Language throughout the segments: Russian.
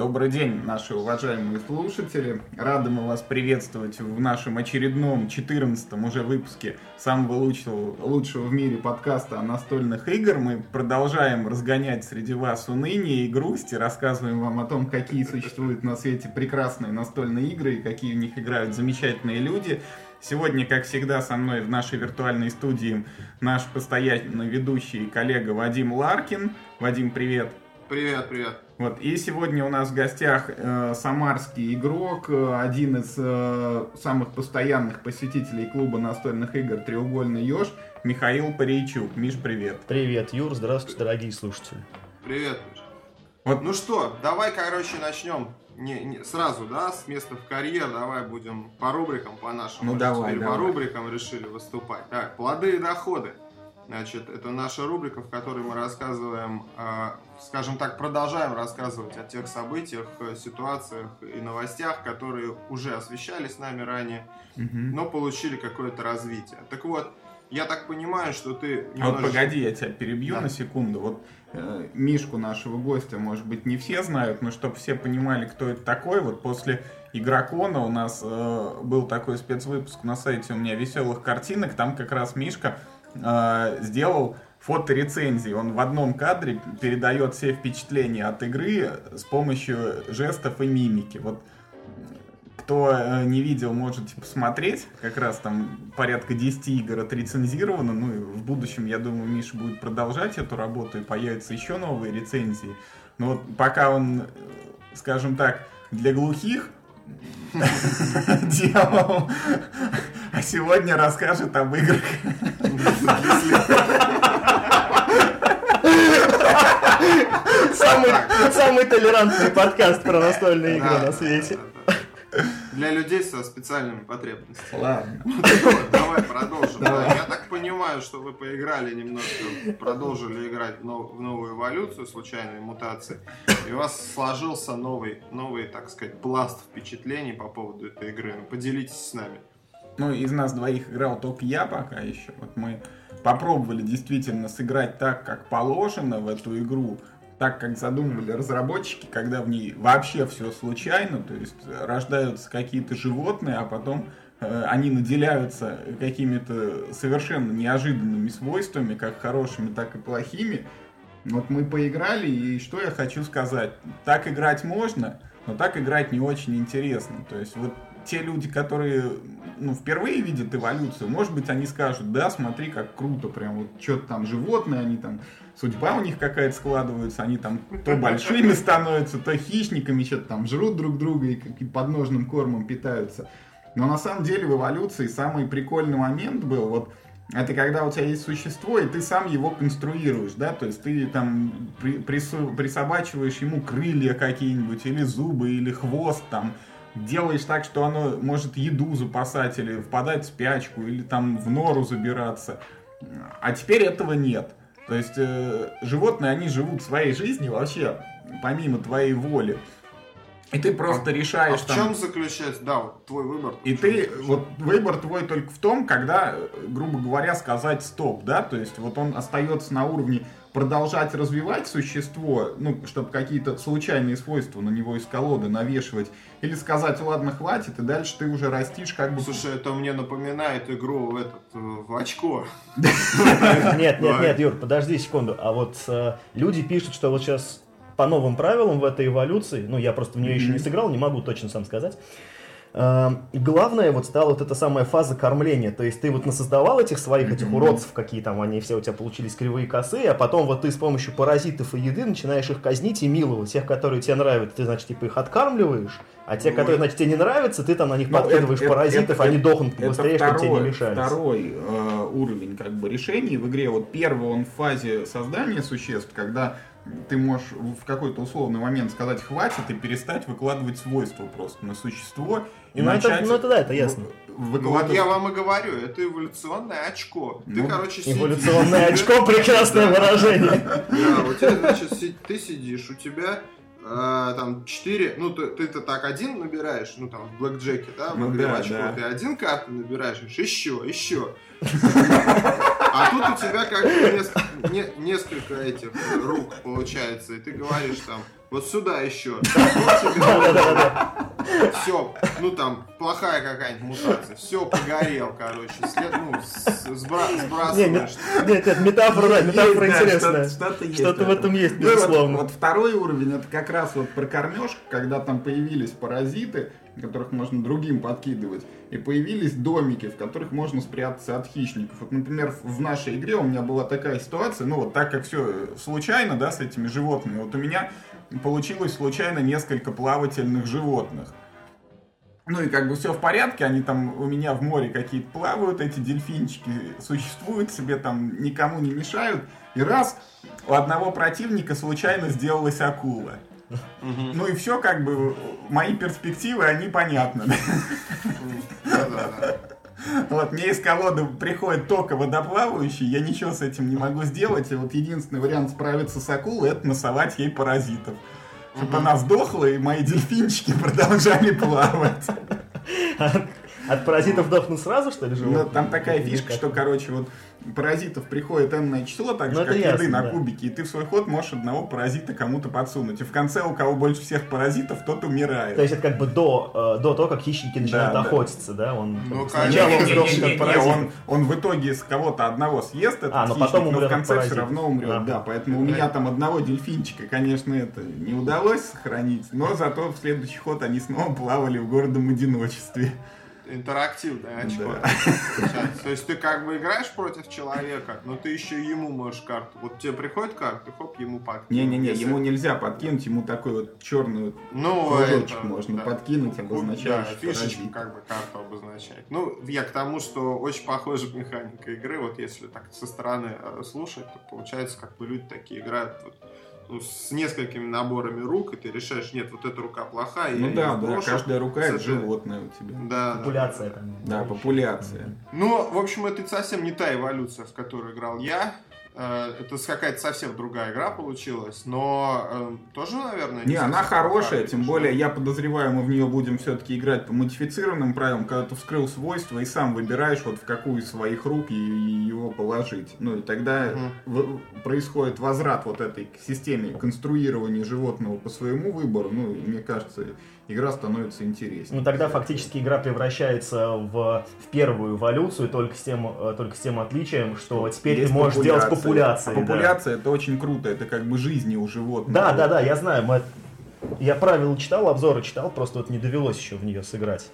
Добрый день, наши уважаемые слушатели. Рады мы вас приветствовать в нашем очередном 14-м уже выпуске самого лучшего, лучшего в мире подкаста о настольных игр. Мы продолжаем разгонять среди вас уныние и грусть и рассказываем вам о том, какие существуют на свете прекрасные настольные игры и какие в них играют замечательные люди. Сегодня, как всегда, со мной в нашей виртуальной студии наш постоянный ведущий коллега Вадим Ларкин. Вадим, привет. Привет, привет. Вот, и сегодня у нас в гостях э, самарский игрок, э, один из э, самых постоянных посетителей клуба настольных игр «Треугольный еж», Михаил Парейчук. Миш, привет. Привет, Юр, здравствуйте, дорогие слушатели. Привет, Миш. Вот. Ну что, давай, короче, начнем не, не, сразу, да, с места в карьер, давай будем по рубрикам, по нашим. Ну давай, Теперь давай. по рубрикам решили выступать. Так, плоды и доходы. Значит, это наша рубрика, в которой мы рассказываем, э, скажем так, продолжаем рассказывать о тех событиях, э, ситуациях и новостях, которые уже освещались нами ранее, Угу. но получили какое-то развитие. Так вот, я так понимаю, что ты А вот немножечко- погоди, я тебя перебью Да. на секунду. Вот э, Мишку нашего гостя, может быть, не все знают, но чтобы все понимали, кто это такой, вот после Игрокона у нас э, был такой спецвыпуск на сайте у меня веселых картинок, там как раз Мишка э, сделал фоторецензии. Он в одном кадре передает все впечатления от игры с помощью жестов и мимики. Вот кто э, не видел, можете посмотреть. Как раз там порядка 10 игр отрецензировано. Ну и в будущем, я думаю, Миша будет продолжать эту работу и появятся еще новые рецензии. Но вот пока он, э, скажем так, для глухих делал, а сегодня расскажет об играх. Самый, самый толерантный подкаст про настольные игры на свете. Для людей со специальными потребностями. Ладно. Давай продолжим. Да, Я так понимаю, что вы поиграли немножко, продолжили играть в нов- в новую эволюцию, случайные мутации, и у вас сложился новый, новый, так сказать, пласт впечатлений по поводу этой игры. Поделитесь с нами. Ну, из нас двоих играл только я пока еще. Вот мы попробовали действительно сыграть так, как положено в эту игру, так, как задумывали разработчики, когда в ней вообще все случайно, то есть э, рождаются какие-то животные, а потом э, они наделяются какими-то совершенно неожиданными свойствами, как хорошими, так и плохими. Вот мы поиграли, и что я хочу сказать. Так играть можно, но так играть не очень интересно. То есть вот те люди, которые ну, впервые видят эволюцию, может быть, они скажут, да, смотри, как круто, прям вот что-то там животные, они там, судьба у них какая-то складывается, они там то большими становятся, то хищниками, что-то там жрут друг друга и и подножным кормом питаются. Но на самом деле в эволюции самый прикольный момент был, вот это когда у тебя есть существо, и ты сам его конструируешь, да, то есть ты там при- присобачиваешь ему крылья какие-нибудь, или зубы, или хвост там, делаешь так, что оно может еду запасать, или впадать в спячку, или там в нору забираться. А теперь этого нет. То есть э, животные, они живут своей жизнью вообще, помимо твоей воли. И ты просто А решаешь в там... чем заключается, да, вот твой выбор? И ты, заключается? вот выбор твой только в том, когда, грубо говоря, сказать стоп, да, то есть вот он остается на уровне продолжать развивать существо, ну, чтобы какие-то случайные свойства на него из колоды навешивать, или сказать, ладно, хватит, и дальше ты уже растишь как бы... Слушай, это мне напоминает игру в этот, э, в очко. Нет, нет, нет, Юр, подожди секунду. А вот э, люди пишут, что вот сейчас по новым правилам в этой эволюции, ну я просто в нее еще не сыграл, не могу точно сам сказать. Э, главное вот стала вот эта самая фаза кормления. То есть ты вот насоздавал этих своих, этих уродцев, какие там они все у тебя получились кривые косые, а потом вот ты с помощью паразитов и еды начинаешь их казнить и миловать. Тех, которые тебе нравятся, ты, значит, типа их откармливаешь, а те, Ой. которые, значит, тебе не нравятся, ты там на них Ну, подкидываешь это- паразитов, это- они дохнут Это быстрее, чтобы тебе не второй, мешались. второй э, уровень как бы решений в игре. Вот первый он в фазе создания существ, когда ты можешь в какой-то условный момент сказать хватит и перестать выкладывать свойства просто на существо и Ну, это- начать ну, это да, это ясно. Ну, вот я вам и говорю, это эволюционное очко. Ты, Ну, короче, сидишь. Эволюционное очко, прекрасное выражение. Да, у тебя, значит, ты сидишь, у тебя э, там 4, ну ты- ты-то так один набираешь, ну там в блэкджеке, да, в Ну да, ты один карты набираешь, еще, еще. А тут у тебя как бы несколько, не, несколько этих рук получается, и ты говоришь там, вот сюда еще. Все, ну там, плохая какая-нибудь мутация. Все, погорел, короче. След, ну, сбра сбрасываешь. Нет, нет, метафора, да, метафора интересная. Что-то в этом есть, ну безусловно. Вот второй уровень, это как раз вот про кормежку, когда там появились паразиты, которых можно другим подкидывать, и появились домики, в которых можно спрятаться от хищников. Вот, например, в нашей игре у меня была такая ситуация, ну вот так как все случайно, да, с этими животными, вот у меня получилось случайно несколько плавательных животных. Ну и как бы все в порядке, они там у меня в море какие-то плавают, эти дельфинчики существуют себе там, никому не мешают. И раз у одного противника случайно сделалась акула. Ну и все, как бы, мои перспективы, они понятны. Вот, мне из колоды приходит только водоплавающий, я ничего с этим не могу сделать, и вот единственный вариант справиться с акулой, это насовать ей паразитов. Чтобы она сдохла, и мои дельфинчики продолжали плавать. От паразитов дохнут сразу, что ли, живут? Ну, там такая фишка, что, короче, вот паразитов приходит энное число, так же, ну, как ясно, еды на да. кубике, и ты в свой ход можешь одного паразита кому-то подсунуть. И в конце, у кого больше всех паразитов, тот умирает. То есть это как бы до, э, до того, как хищники начинают да, охотиться, да? Он, ну, сначала он сдохнет от паразитов. Он, он в итоге с кого-то одного съест этот а, но хищник, потом но в конце все равно умрет. А. Да, поэтому у меня там одного дельфинчика, конечно, это не удалось сохранить, но зато в следующий ход они снова плавали в городом одиночестве интерактивное очко. Да. То есть ты как бы играешь против человека, но ты еще ему можешь карту. Вот тебе приходит карта, хоп, ему подкинуть. Не-не-не, Если... ему нельзя подкинуть, ему такой вот черный ну, кружочек это, можно да. подкинуть, обозначаешь. Да, фишечку как бы карту обозначать. Ну, я к тому, что очень похожа механика игры. Вот если так со стороны э, слушать, то получается, как бы люди такие играют. Вот, ну, с несколькими наборами рук, и ты решаешь, нет, вот эта рука плохая. Ну да, да, каждая рука это животное у тебя. Да, популяция да, там. Да, популяция. Ну, в общем, это совсем не та эволюция, в которую играл я. Э, это какая-то совсем другая игра получилась, но э, тоже, наверное... Не, не она хорошая, тем более я подозреваю, мы в нее будем все-таки играть по модифицированным правилам, когда ты вскрыл свойства и сам выбираешь, вот в какую из своих рук его положить. Ну и тогда угу. происходит возврат вот этой системе конструирования животного по своему выбору. Ну, мне кажется, игра становится интереснее. Ну тогда фактически игра превращается в, в первую эволюцию, только с тем, э, только с тем отличием, что теперь Есть ты можешь делать популяции. А популяция да. это очень круто, это как бы жизни у животных. Да, да, да, я знаю. Мы... Я правила читал, обзоры читал, просто вот не довелось еще в нее сыграть.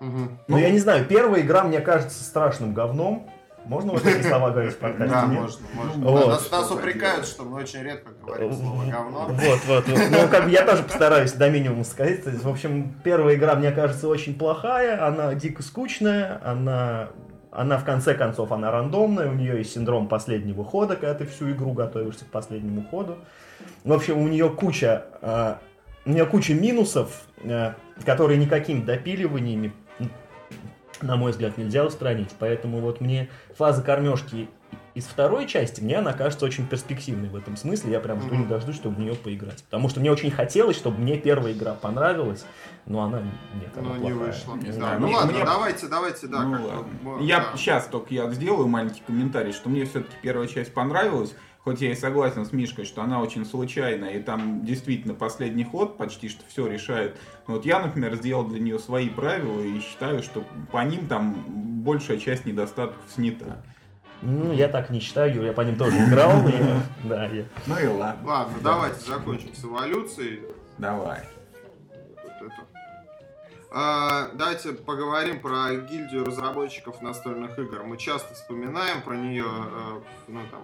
Угу. Но ну, я не знаю, первая игра мне кажется страшным говном. Можно вот эти слова говорить в подкасте? Да, можно, можно. Вот. Нас, нас упрекают, что мы очень редко говорим слово говно. Вот, вот, вот. Ну, как бы я тоже постараюсь до минимума сказать. В общем, первая игра, мне кажется, очень плохая, она дико скучная, она она в конце концов, она рандомная, у нее есть синдром последнего хода, когда ты всю игру готовишься к последнему ходу. В общем, у нее куча, э, у нее куча минусов, э, которые никакими допиливаниями на мой взгляд, нельзя устранить. Поэтому вот мне фаза кормежки из второй части, мне она кажется очень перспективной в этом смысле. Я прям жду не дождусь, чтобы в нее поиграть. Потому что мне очень хотелось, чтобы мне первая игра понравилась, но она нет, она Ну, не вышла. Не знаю. Ну, ну ладно, мне... давайте, давайте, да. Ну, ладно. Я да. сейчас только я сделаю маленький комментарий, что мне все-таки первая часть понравилась хоть я и согласен с Мишкой, что она очень случайная, и там действительно последний ход почти что все решает. Но вот я, например, сделал для нее свои правила и считаю, что по ним там большая часть недостатков снята. Ну, я так не считаю, я по ним тоже играл. Да, я. Ну и ладно. Ладно, давайте закончим с эволюцией. Давай. А, давайте поговорим про гильдию разработчиков настольных игр. Мы часто вспоминаем про нее, э, ну там,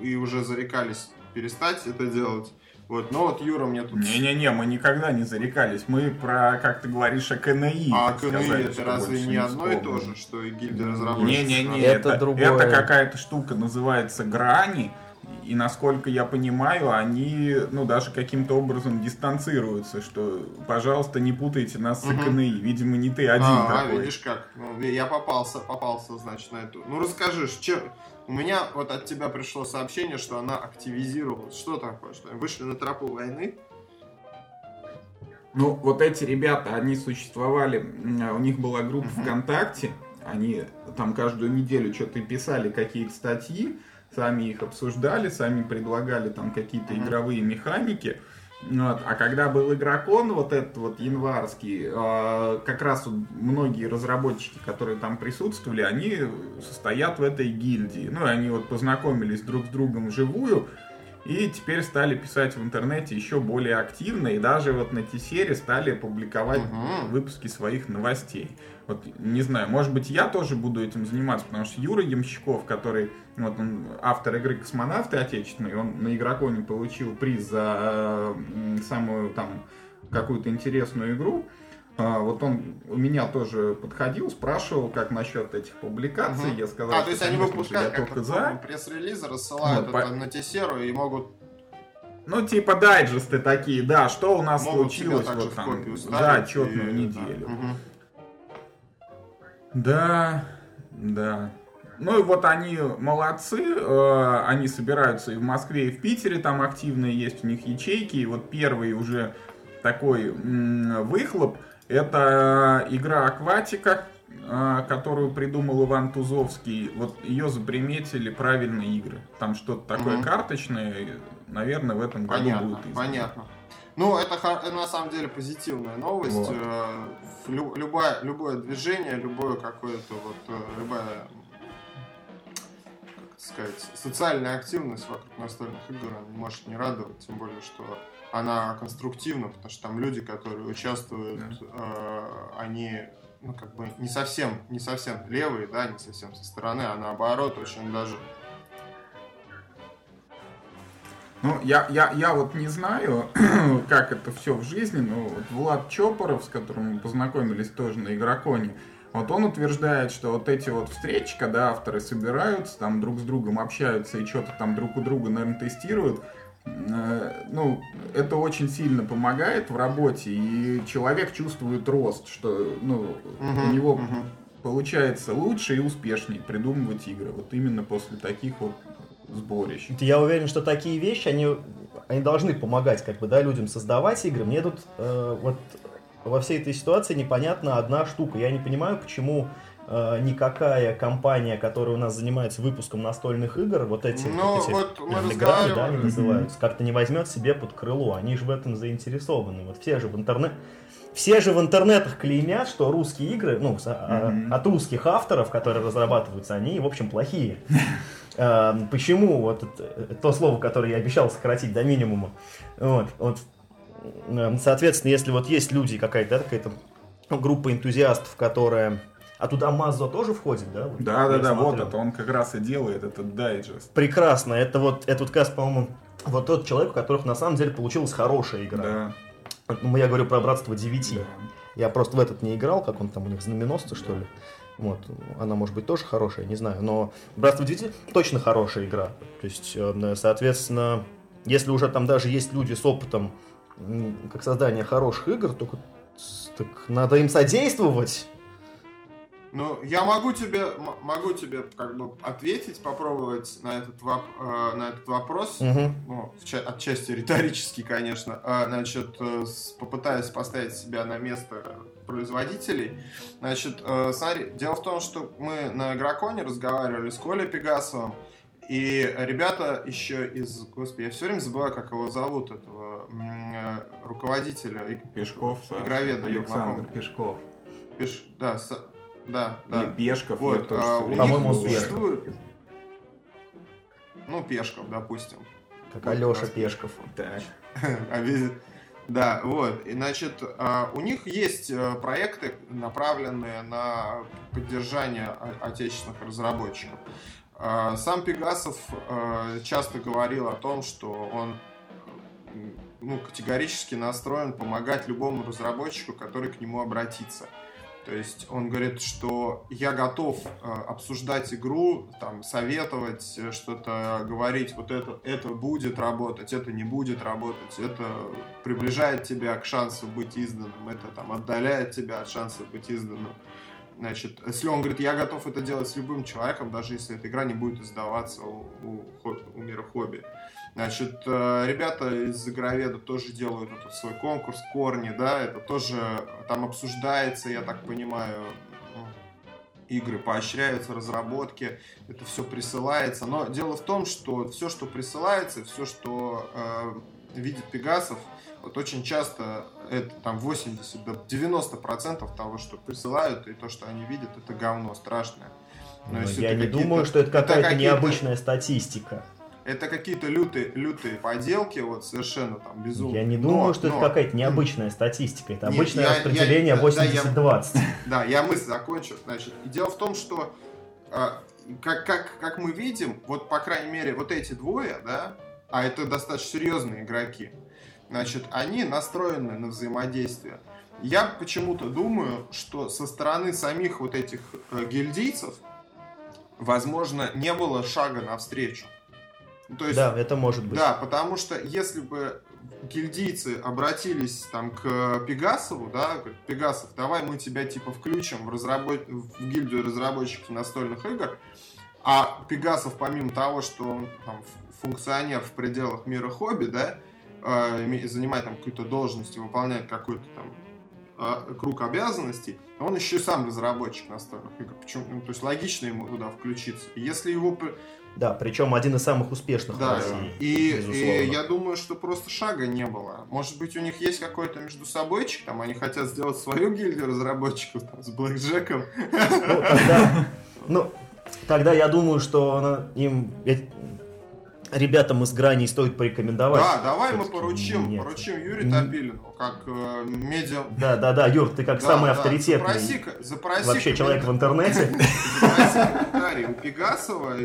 и уже зарекались перестать это делать. Вот, но вот Юра мне тут... Не-не-не, мы никогда не зарекались. Мы про, как ты говоришь, о КНИ. А КНИ сказали, это разве не одно и то же, что и гильдия разработчиков? Не-не-не, это, это, другое. это какая-то штука называется грани. И насколько я понимаю, они, ну, даже каким-то образом дистанцируются, что, пожалуйста, не путайте нас с КНИ. Видимо, не ты один а, такой. А, видишь как. Ну, я попался, попался, значит, на эту. Ну, расскажи, чем, у меня вот от тебя пришло сообщение, что она активизировалась. Что такое? Что вышли на тропу войны? Ну, вот эти ребята, они существовали, у них была группа uh-huh. ВКонтакте, они там каждую неделю что-то писали, какие-то статьи, сами их обсуждали, сами предлагали там какие-то игровые механики. Вот. А когда был игрокон, вот этот вот январский, э, как раз вот многие разработчики, которые там присутствовали, они состоят в этой гильдии. Ну, и они вот познакомились друг с другом вживую, и теперь стали писать в интернете еще более активно, и даже вот на Тесере стали публиковать Мгм. выпуски своих новостей. Вот, не знаю, может быть, я тоже буду этим заниматься, потому что Юра Ямщиков, который, вот он автор игры «Космонавты» отечественной, он на Игроконе получил приз за самую там какую-то интересную игру. А, Вот он у меня тоже подходил, спрашивал, как насчет этих публикаций. Мгм. Я сказал, А, что, то есть они выпускают только за. пресс-релизы, рассылают Вот, это по- на Тесеру и могут Ну, типа дайджесты такие, да, что у нас могут случилось вот там за отчетную и- неделю. да. Мгм. Да, да. Ну и вот они молодцы, э, они собираются и в Москве, и в Питере, там активные есть у них ячейки, и вот первый уже такой выхлоп, это игра Акватика, э, которую придумал Иван Тузовский, вот ее заприметили правильные игры. Там что-то такое Мгм. карточное, наверное, в этом году Понятно, будет издано. понятно. Ну, это, на самом деле позитивная новость. Вот. Э, лю- любое, любое движение, любое какое-то вот, э, любая, как сказать, социальная активность вокруг настольных игр, она может не радовать, тем более, что она конструктивна, потому что там люди, которые участвуют, э, они ну, как бы не совсем, не совсем левые, да, не совсем со стороны, а наоборот, очень даже Ну, я, я, я вот не знаю, как это все в жизни, но вот Влад Чопоров, с которым мы познакомились тоже на Игроконе, вот он утверждает, что вот эти вот встречи, когда авторы собираются, там друг с другом общаются и что-то там друг у друга, наверное, тестируют, э, ну, это очень сильно помогает в работе, и человек чувствует рост, что, ну, у Мгм, него мгм. получается лучше и успешнее придумывать игры, вот именно после таких вот сборищ. Я уверен, что такие вещи, они, они должны помогать как бы, да, людям создавать игры. Мне тут э, вот во всей этой ситуации непонятна одна штука. Я не понимаю, почему э, никакая компания, которая у нас занимается выпуском настольных игр, вот эти, Ну, вот эти вот мы игры, да, они называются, как-то не возьмет себе под крыло. Они же в этом заинтересованы. Вот все же в интернет... Все же в интернетах клеймят, что русские игры, ну, Мгм. от русских авторов, которые разрабатываются, они, в общем, плохие. Э, Почему? Вот это- то слово, которое я обещал сократить до минимума. Вот, вот. Э, Соответственно, если вот есть люди, какая-то, какая-то группа энтузиастов, которая... А туда Мазо тоже входит, да? Вот Да, да, да, вот смотрел. это он как раз и делает этот дайджест. Прекрасно. Это вот, этот каст, по-моему, вот тот человек, у которых на самом деле получилась хорошая игра. Да, Ну, я говорю про Братство 9. да. Я просто в этот не играл, как он там у них знаменосцы, что ли. Вот, она может быть тоже хорошая, не знаю, но Братство 9 точно хорошая игра. То есть, э, соответственно, если уже там даже есть люди с опытом как создания хороших игр, то так надо им содействовать. Ну, я могу тебе, могу тебе как бы ответить, попробовать на этот, воп- э, на этот вопрос. Мгм. Ну, отчасти риторически, конечно. А, Значит, э, попытаюсь поставить себя на место производителей. Значит, э, смотри, дело в том, что мы на Игроконе разговаривали с Колей Пегасовым, и ребята еще из... Господи, я все время забываю, как его зовут, этого э, руководителя Пешков. Игроведа, Александр. Пешков. Пеш- Да, с- да, да. Или Пешков, Вот, тоже а, всё у время них забываю. существует- Ну, Пешков, допустим. Как Вот, Алеша раз. Пешков. Так. А. Да, вот. И, значит, а, у них есть э, проекты, направленные на поддержание отечественных разработчиков. А, Сам Пегасов э, часто говорил о том, что он ну, категорически настроен помогать любому разработчику, который к нему обратится. То есть он говорит, что я готов э, обсуждать игру, там, советовать, э, что-то говорить, вот это, это будет работать, это не будет работать, это приближает тебя к шансу быть изданным, это там отдаляет тебя от шанса быть изданным. Значит, если он говорит, я готов это делать с любым человеком, даже если эта игра не будет издаваться у, у, у мира хобби. Значит, э, ребята из Игроведа тоже делают этот свой конкурс «Корни», да, это тоже там обсуждается, я так понимаю, ну, игры поощряются, разработки, это все присылается. Но дело в том, что все, что присылается, все, что э, видит Пегасов, вот очень часто это там 80 до 90 процентов того, что присылают, и то, что они видят, это говно страшное. Но ну, я не думаю, что это какая-то необычная статистика. Это какие-то лютые, лютые поделки, вот совершенно там безумные. Я не думаю, но, что но... это какая-то необычная статистика. Это обычное Нет, распределение 80-20. Да, да, я мысль закончу. Значит, дело в том, что а, как, как, как мы видим, вот по крайней мере, вот эти двое, да, а это достаточно серьезные игроки, значит, они настроены на взаимодействие. Я почему-то думаю, что со стороны самих вот этих э, гильдийцев, возможно, не было шага навстречу. То есть, да, это может быть. Да, потому что если бы гильдийцы обратились там к Пегасову, да, Пегасов, давай мы тебя типа включим в, разработ... в гильдию разработчиков настольных игр, а Пегасов, помимо того, что он там, функционер в пределах мира хобби, да, э, занимает там какую-то должность и выполняет какой-то там э, круг обязанностей, он еще и сам разработчик настольных игр. Почему? Ну, то есть логично ему туда включиться. Если его да, причем один из самых успешных да, в России. И, и я думаю, что просто шага не было. Может быть, у них есть какой-то между собойчик, там они хотят сделать свою гильдию разработчиков там, с блэкджеком. Ну, тогда, ну, тогда я думаю, что им ребятам из грани стоит порекомендовать. Да, давай мы поручим, нет. поручим Юрию Топилину, как э, медиа... Да, да, да, Юр, ты как да, самый да, авторитетный запроси, запроси вообще человек в интернете. Запроси комментарий у Пегасова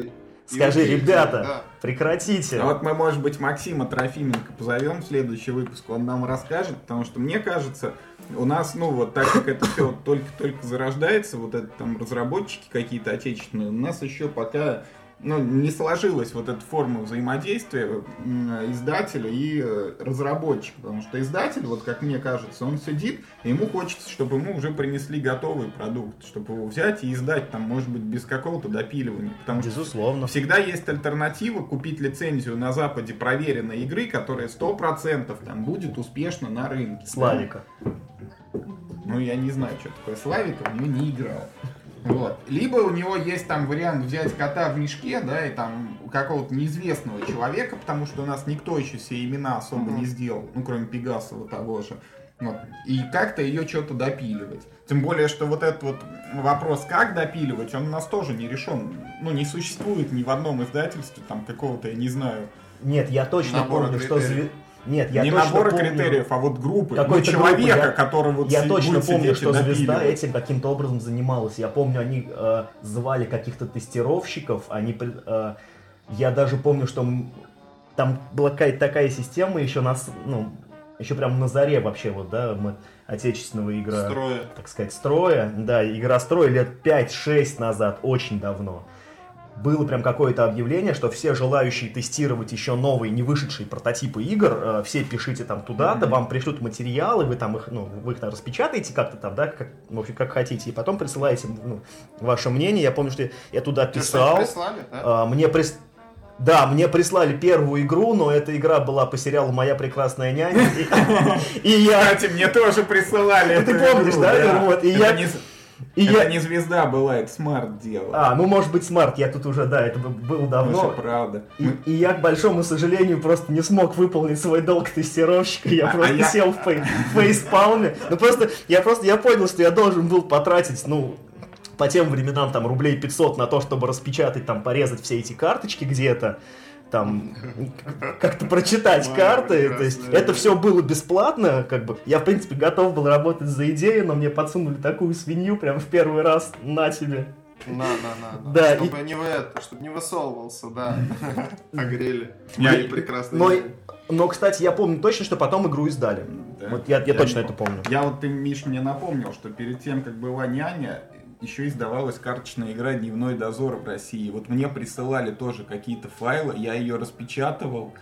Скажи, ребята, да. прекратите. А вот мы, может быть, Максима Трофименко позовем в следующий выпуск, он нам расскажет, потому что мне кажется, у нас, ну вот так как это все только-только зарождается, вот это там разработчики какие-то отечественные, у нас еще пока ну, не сложилась вот эта форма взаимодействия издателя и э, разработчика. Потому что издатель, вот как мне кажется, он сидит, и ему хочется, чтобы ему уже принесли готовый продукт, чтобы его взять и издать там, может быть, без какого-то допиливания. Потому Безусловно. что всегда есть альтернатива купить лицензию на Западе проверенной игры, которая 100% там будет успешно на рынке. Славика. Да? Ну, я не знаю, что такое Славика, в не играл. Вот. Либо у него есть там вариант взять кота в мешке, да, и там какого-то неизвестного человека, потому что у нас никто еще все имена особо mm-hmm. не сделал, ну, кроме Пегасова того же. Вот. И как-то ее что-то допиливать. Тем более, что вот этот вот вопрос, как допиливать, он у нас тоже не решен. Ну, не существует ни в одном издательстве там какого-то, я не знаю. Нет, я точно помню, что нет, я не точно набора помню, критериев, а вот группы, ну, человека, группы, я, который вот Я точно помню, что звезда этим каким-то образом занималась. Я помню, они э, звали каких-то тестировщиков, они, э, я даже помню, что там была какая-то такая система еще нас, ну, еще прям на заре вообще вот, да, мы отечественного игра, строя. так сказать, строя, да, игра строя лет 5-6 назад, очень давно было прям какое-то объявление, что все желающие тестировать еще новые, не вышедшие прототипы игр, э, все пишите там туда-то, mm-hmm. вам пришлют материалы, вы там их, ну, вы их там распечатаете как-то там, да, как, в общем, как хотите, и потом присылаете ну, ваше мнение. Я помню, что я туда писал. Ты прислали, да? Э, мне прис... Да, мне прислали первую игру, но эта игра была по сериалу «Моя прекрасная няня». И я... Кстати, мне тоже присылали Ты помнишь, да? Вот, и я... И это я... не звезда была, это смарт делал. А, ну может быть смарт, я тут уже, да, это было давно. Ну, правда. И, и я, к большому сожалению, просто не смог выполнить свой долг тестировщика, я а, просто а я... сел в face... facepalm е. Ну просто, я просто, я понял, что я должен был потратить, ну, по тем временам там рублей 500 на то, чтобы распечатать, там, порезать все эти карточки где-то там как-то прочитать карты. То есть это все было бесплатно, как бы. Я, в принципе, готов был работать за идею, но мне подсунули такую свинью прям в первый раз на тебе. На, на, на. Да, чтобы и... не в это, чтобы не высовывался, да. Огрели. Я прекрасно. Но, но, кстати, я помню точно, что потом игру издали. Да. Вот я, я, я точно это помню. Я вот ты, Миш, мне напомнил, что перед тем, как была няня, еще издавалась карточная игра «Дневной дозор» в России. Вот мне присылали тоже какие-то файлы, я ее распечатывал.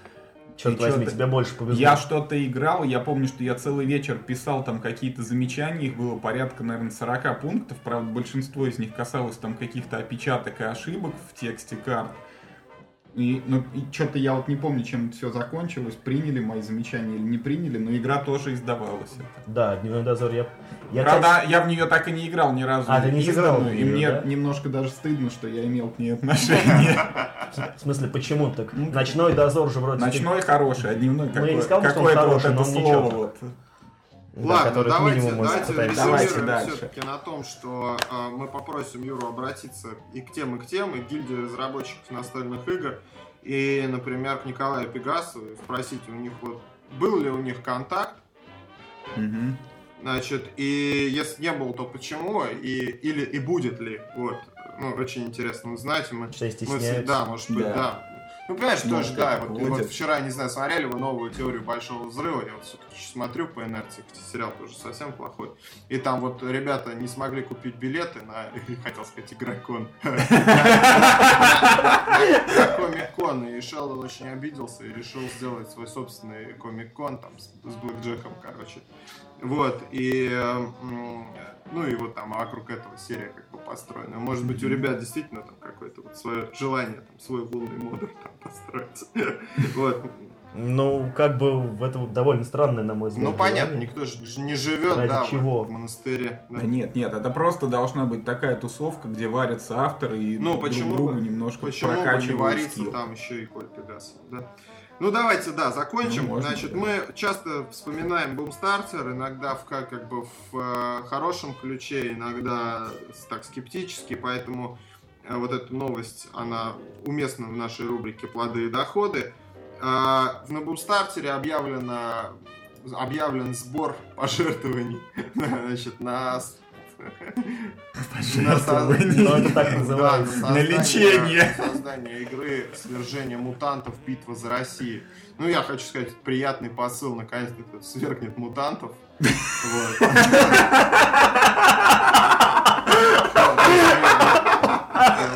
Черт возьми, тебе больше повезло. Я что-то играл, я помню, что я целый вечер писал там какие-то замечания, их было порядка, наверное, 40 пунктов, правда, большинство из них касалось там каких-то опечаток и ошибок в тексте карт. И, ну, и что-то я вот не помню, чем все закончилось, приняли мои замечания или не приняли, но игра тоже издавалась. Да, Дневной дозор я... я Правда, кстати, я в нее так и не играл ни разу. А, ты не изданную, в И неё, мне да? немножко даже стыдно, что я имел к ней отношение. В смысле, почему так? Ночной дозор же вроде... Ночной хороший, а дневной Ну, я не какой- сказал, что он какое-то вот это слово Да, Ладно, который давайте, минимум мы давайте. Давайте резюмируем дальше. все-таки на том, что э, мы попросим Юру обратиться и к тем, и к тем, и к гильдии разработчиков настольных игр, и, например, к Николаю Пегасову, и спросить у них, вот, был ли у них контакт, Мгм. значит, и если не был, то почему, и, или и будет ли, вот, ну, очень интересно узнать, мы, Все мы всегда, может быть, Да. да. Ну, понимаешь, Может, тоже, да, вот, вот вчера, не знаю, смотрели вы новую теорию Большого Взрыва, я вот все-таки смотрю по инерции, сериал тоже совсем плохой, и там вот ребята не смогли купить билеты на, хотел сказать, игрокон, комик-кон, и Шелдон очень обиделся и решил сделать свой собственный комик-кон, там, с Блэк Джеком, короче. Вот, и, ну и вот там вокруг этого серия как бы построена. Может быть, у ребят действительно там какое-то вот свое желание, там, свой лунный модуль там построить. Вот. Ну, как бы в это вот довольно странное, на мой взгляд. Ну, понятно, желание. никто же не живет, Ради да, в- чего? в монастыре. да. Да нет, нет, это просто должна быть такая тусовка, где варятся авторы и Ну, друг почему другу бы- немножко Почему бы не прокачивают варится скилл. там еще и Коль Пегасов, да? Ну давайте, да, закончим. Ну, можно, Значит, да. мы часто вспоминаем Boomstarter, иногда в как, как бы в э, хорошем ключе, иногда так скептически, поэтому э, вот эта новость, она уместна в нашей рубрике «Плоды и доходы». А, на Boomstarter объявлено объявлен сбор пожертвований значит, на Пожертвований. Ну, это так Да, называется. На лечение. Создание игры «Свержение мутантов. Битва за Россию». Ну, я хочу сказать, приятный посыл, наконец-то свергнет мутантов. Вот.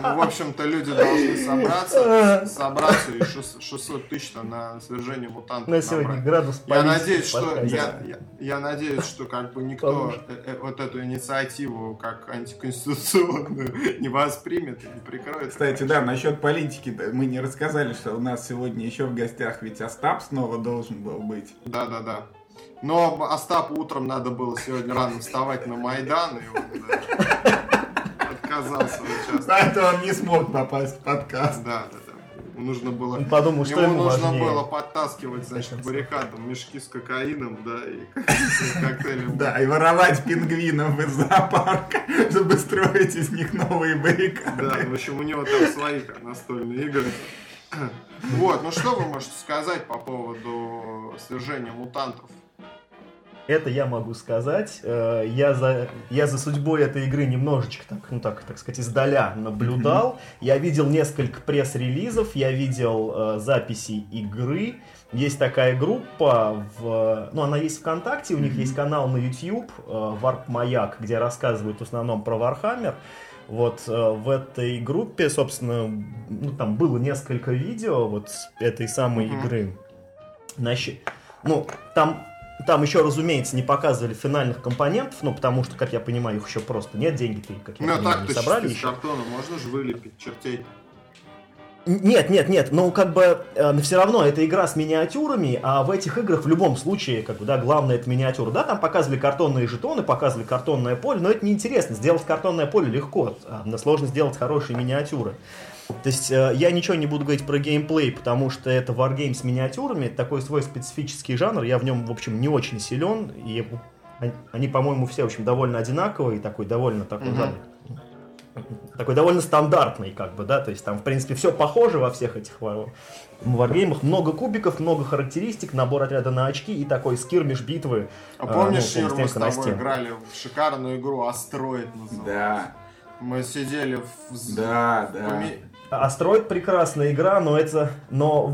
Э, В общем-то, люди должны собраться, собраться и шес- 600 тысяч там на свержение мутантов На сегодня набрать. градус Я надеюсь, что я, я, я надеюсь, что как бы никто Поможет. э, э, вот эту инициативу как антиконституционную не воспримет и не прикроет. Кстати, да, насчет политики да, мы не рассказали, что у нас сегодня еще в гостях ведь Остап снова должен был быть. Да, да, да. Но Остапу утром надо было сегодня рано вставать на Майдан, и он да, отказался участвовать. Поэтому он не смог попасть в подкаст. Да, да, да. Нужно было... Он подумал, что Ему ему нужно важнее. было подтаскивать, значит, к баррикадам мешки с кокаином, да, и коктейлем. Да, и воровать пингвинов из зоопарка, чтобы строить из них новые баррикады. Да, в общем, у него там свои как настольные игры. Вот, ну что вы можете сказать по поводу свержения мутантов? Это я могу сказать. Э, Я за, я за судьбой этой игры немножечко, так, ну так, так сказать, издаля наблюдал. Я видел несколько пресс-релизов, я видел э, записи игры. Есть такая группа, в, ну она есть ВКонтакте, у них есть канал на YouTube, э, Warp Маяк, где рассказывают в основном про Warhammer. Вот э, в этой группе, собственно, ну, там было несколько видео вот этой самой Мгм. игры. Насчет- ну, там, там еще, разумеется, не показывали финальных компонентов, ну, потому что, как я понимаю, их еще просто нет, деньги-то, как я Ну, понимаю, так не собрали еще. картона можно же вылепить чертей. Нет, нет, нет, ну как бы все равно это игра с миниатюрами, а в этих играх в любом случае, как бы, да, главное это миниатюра. Да, там показывали картонные жетоны, показывали картонное поле, но это неинтересно. Сделать картонное поле легко, а но сложно сделать хорошие миниатюры. То есть э, я ничего не буду говорить про геймплей, потому что это wargame с миниатюрами, это такой свой специфический жанр, я в нем, в общем, не очень силен, и они- по-моему, все, в общем, довольно одинаковые, такой довольно такой жанр такой довольно стандартный, как бы, да, то есть там, в принципе, все похоже во всех этих вар- варгеймах, много кубиков, много характеристик, набор отряда на очки и такой скирмиш битвы. А А, помнишь, ну, Юр, мы с тобой стену. играли в шикарную игру Астероид называлась. Да, Мы сидели в... да, в да. Астероид прекрасная игра, но это, но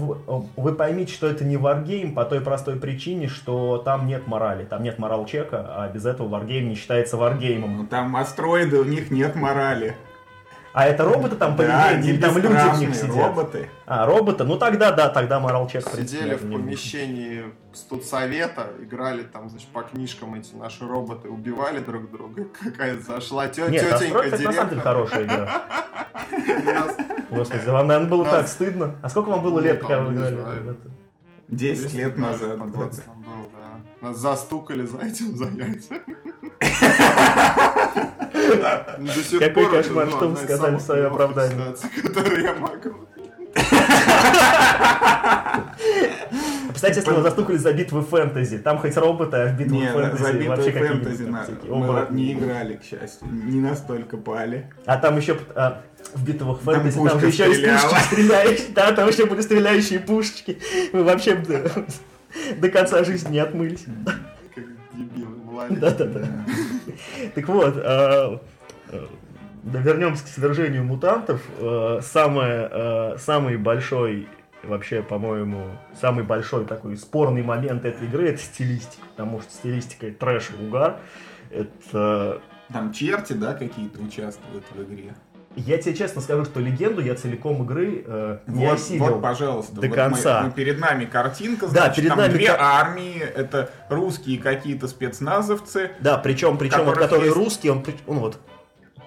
вы поймите, что это не варгейм по той простой причине, что там нет морали, там нет морал чека, а без этого варгейм не считается варгеймом. Ну там астероиды, у них нет морали. А это роботы там Да, поведение, они или там люди в них сидят? роботы. А, роботы? Ну тогда да, тогда морал чек в принципе, Сидели в помещении студсовета, играли там, значит, по книжкам эти наши роботы, убивали друг друга. Какая зашла тё- Нет, тетенька кстати, на самом деле директор. хорошая игра. Господи, вам, наверное, было так стыдно. А сколько вам было Ну, лет, когда вы играли? знаю. в это? 10 лет назад. По 20 там был, да. Нас застукали за этим, за яйца. До сих Какой пор кошмар, ну, что вы сказали в неловких оправдание? которые я могу. Представьте, если вы застукали за битвы фэнтези. Там хоть роботы, а в битвы Не, фэнтези забитые вообще фэнтези там на- мы не играли, к счастью. Не настолько пали. А там еще а, в битвах Там фэнтези, там, же еще из стреляла. пушечек стреляющие. Да, там еще были стреляющие пушечки. Мы вообще до, до конца жизни не отмылись. Да-да-да. Так вот, а, э, вернемся к свержению мутантов. Э, Самое, э, самый большой, вообще, по-моему, самый большой такой спорный момент этой игры это стилистика. Потому что стилистика это трэш и угар. Это Там черти, да, какие-то участвуют в игре. Я тебе честно скажу, что легенду я целиком игры э, не вот, осилил. вот, пожалуйста. до вот мы- конца. мы- перед нами картинка, Да, значит, перед там нами две ка- армии, это русские какие-то спецназовцы. Да, причем, причем вот который есть- русский, он, ну вот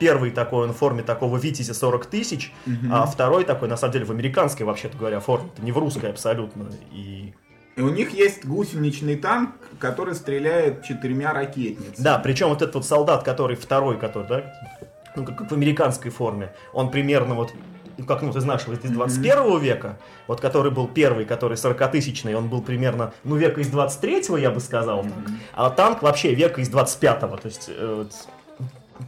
первый такой он в форме такого Витязя 40 тысяч, а второй такой, на самом деле, в американской, вообще-то говоря, форме, не в русской абсолютно. И И у них есть гусеничный танк, который стреляет четырьмя ракетницами. Да, причем вот этот вот солдат, который второй, который, да, ну, как, как в американской форме, он примерно вот, ну, как, ну, ты знаешь, вот из 21 века, вот который был первый, который 40-тысячный, он был примерно, ну, века из 23-го, я бы сказал. Так, а танк вообще века из 25-го, то есть э,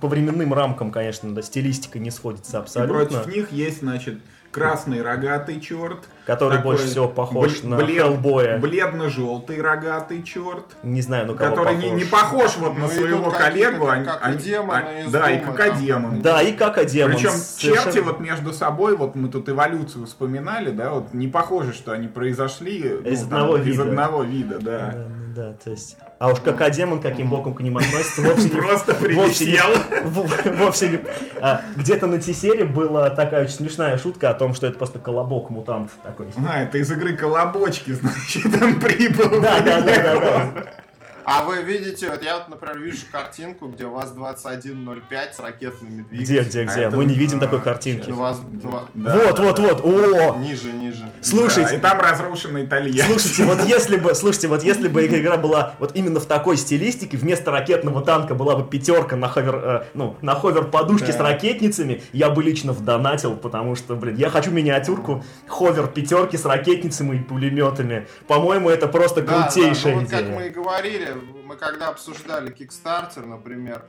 по временным рамкам, конечно, да, стилистика не сходится И абсолютно, против них есть, значит, красный рогатый черт. который такой больше всего похож бл- на блед- Хеллбоя, Бледно-желтый рогатый черт. не знаю, ну, кого который не, похож. не похож вот Ну, на и своего какие-то, коллегу. как- они- как они- и демоны а- из Да, и Дума как там. демон. Да, и как демон. Причем совершенно- черти вот между собой, вот мы тут эволюцию вспоминали, да, вот не похоже, что они произошли ну, Из там, одного из вида. одного вида, да. Да, да, да, то есть... А уж как демон каким боком к ним относится, вовсе не... Просто прилетел. вовсе не- а, где-то на T-серии была такая очень смешная шутка о том, что это просто колобок мутант такой. А, это из игры Колобочки, значит, он прибыл. Да, да, да, да. А вы видите, вот я вот, например, вижу картинку, где у вас 21.05 с ракетными Где, двигателями. где, А где? это- Мы не видим а, такой У картинки. вас два- Да, Вот, да, вот, да. вот. О! ниже, ниже. Да, и Слушайте, там разрушенный Итальян. Слушайте, вот если бы, слушайте, вот если бы игра была вот именно в такой стилистике, вместо ракетного танка была бы пятерка на hover, э, ну, на hover подушке Да. с ракетницами, я бы лично вдонатил, потому что, блин, я хочу миниатюрку hover пятерки с ракетницами и пулеметами. По-моему, это просто Да, крутейшая да, ну вот как идея. мы и говорили, мы когда обсуждали Kickstarter, например,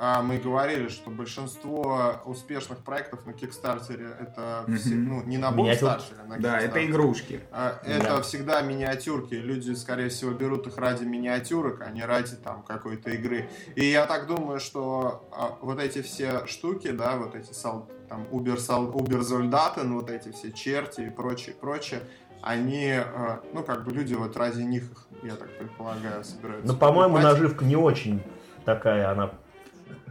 а, мы говорили, что большинство успешных проектов на Kickstarter это все- ну, не на Миниатюр- Бомстартере, а на Да, это игрушки. А, Это Да. всегда миниатюрки. Люди, скорее всего, берут их ради миниатюрок, а не ради там какой-то игры. И я так думаю, что а, вот эти все штуки, да, вот эти там Uber, Uber Soldaten, вот эти все черти и прочее, прочее, они, ну, как бы люди вот ради них, их, я так предполагаю, собираются. Ну, по-моему, покупать. наживка не очень такая, она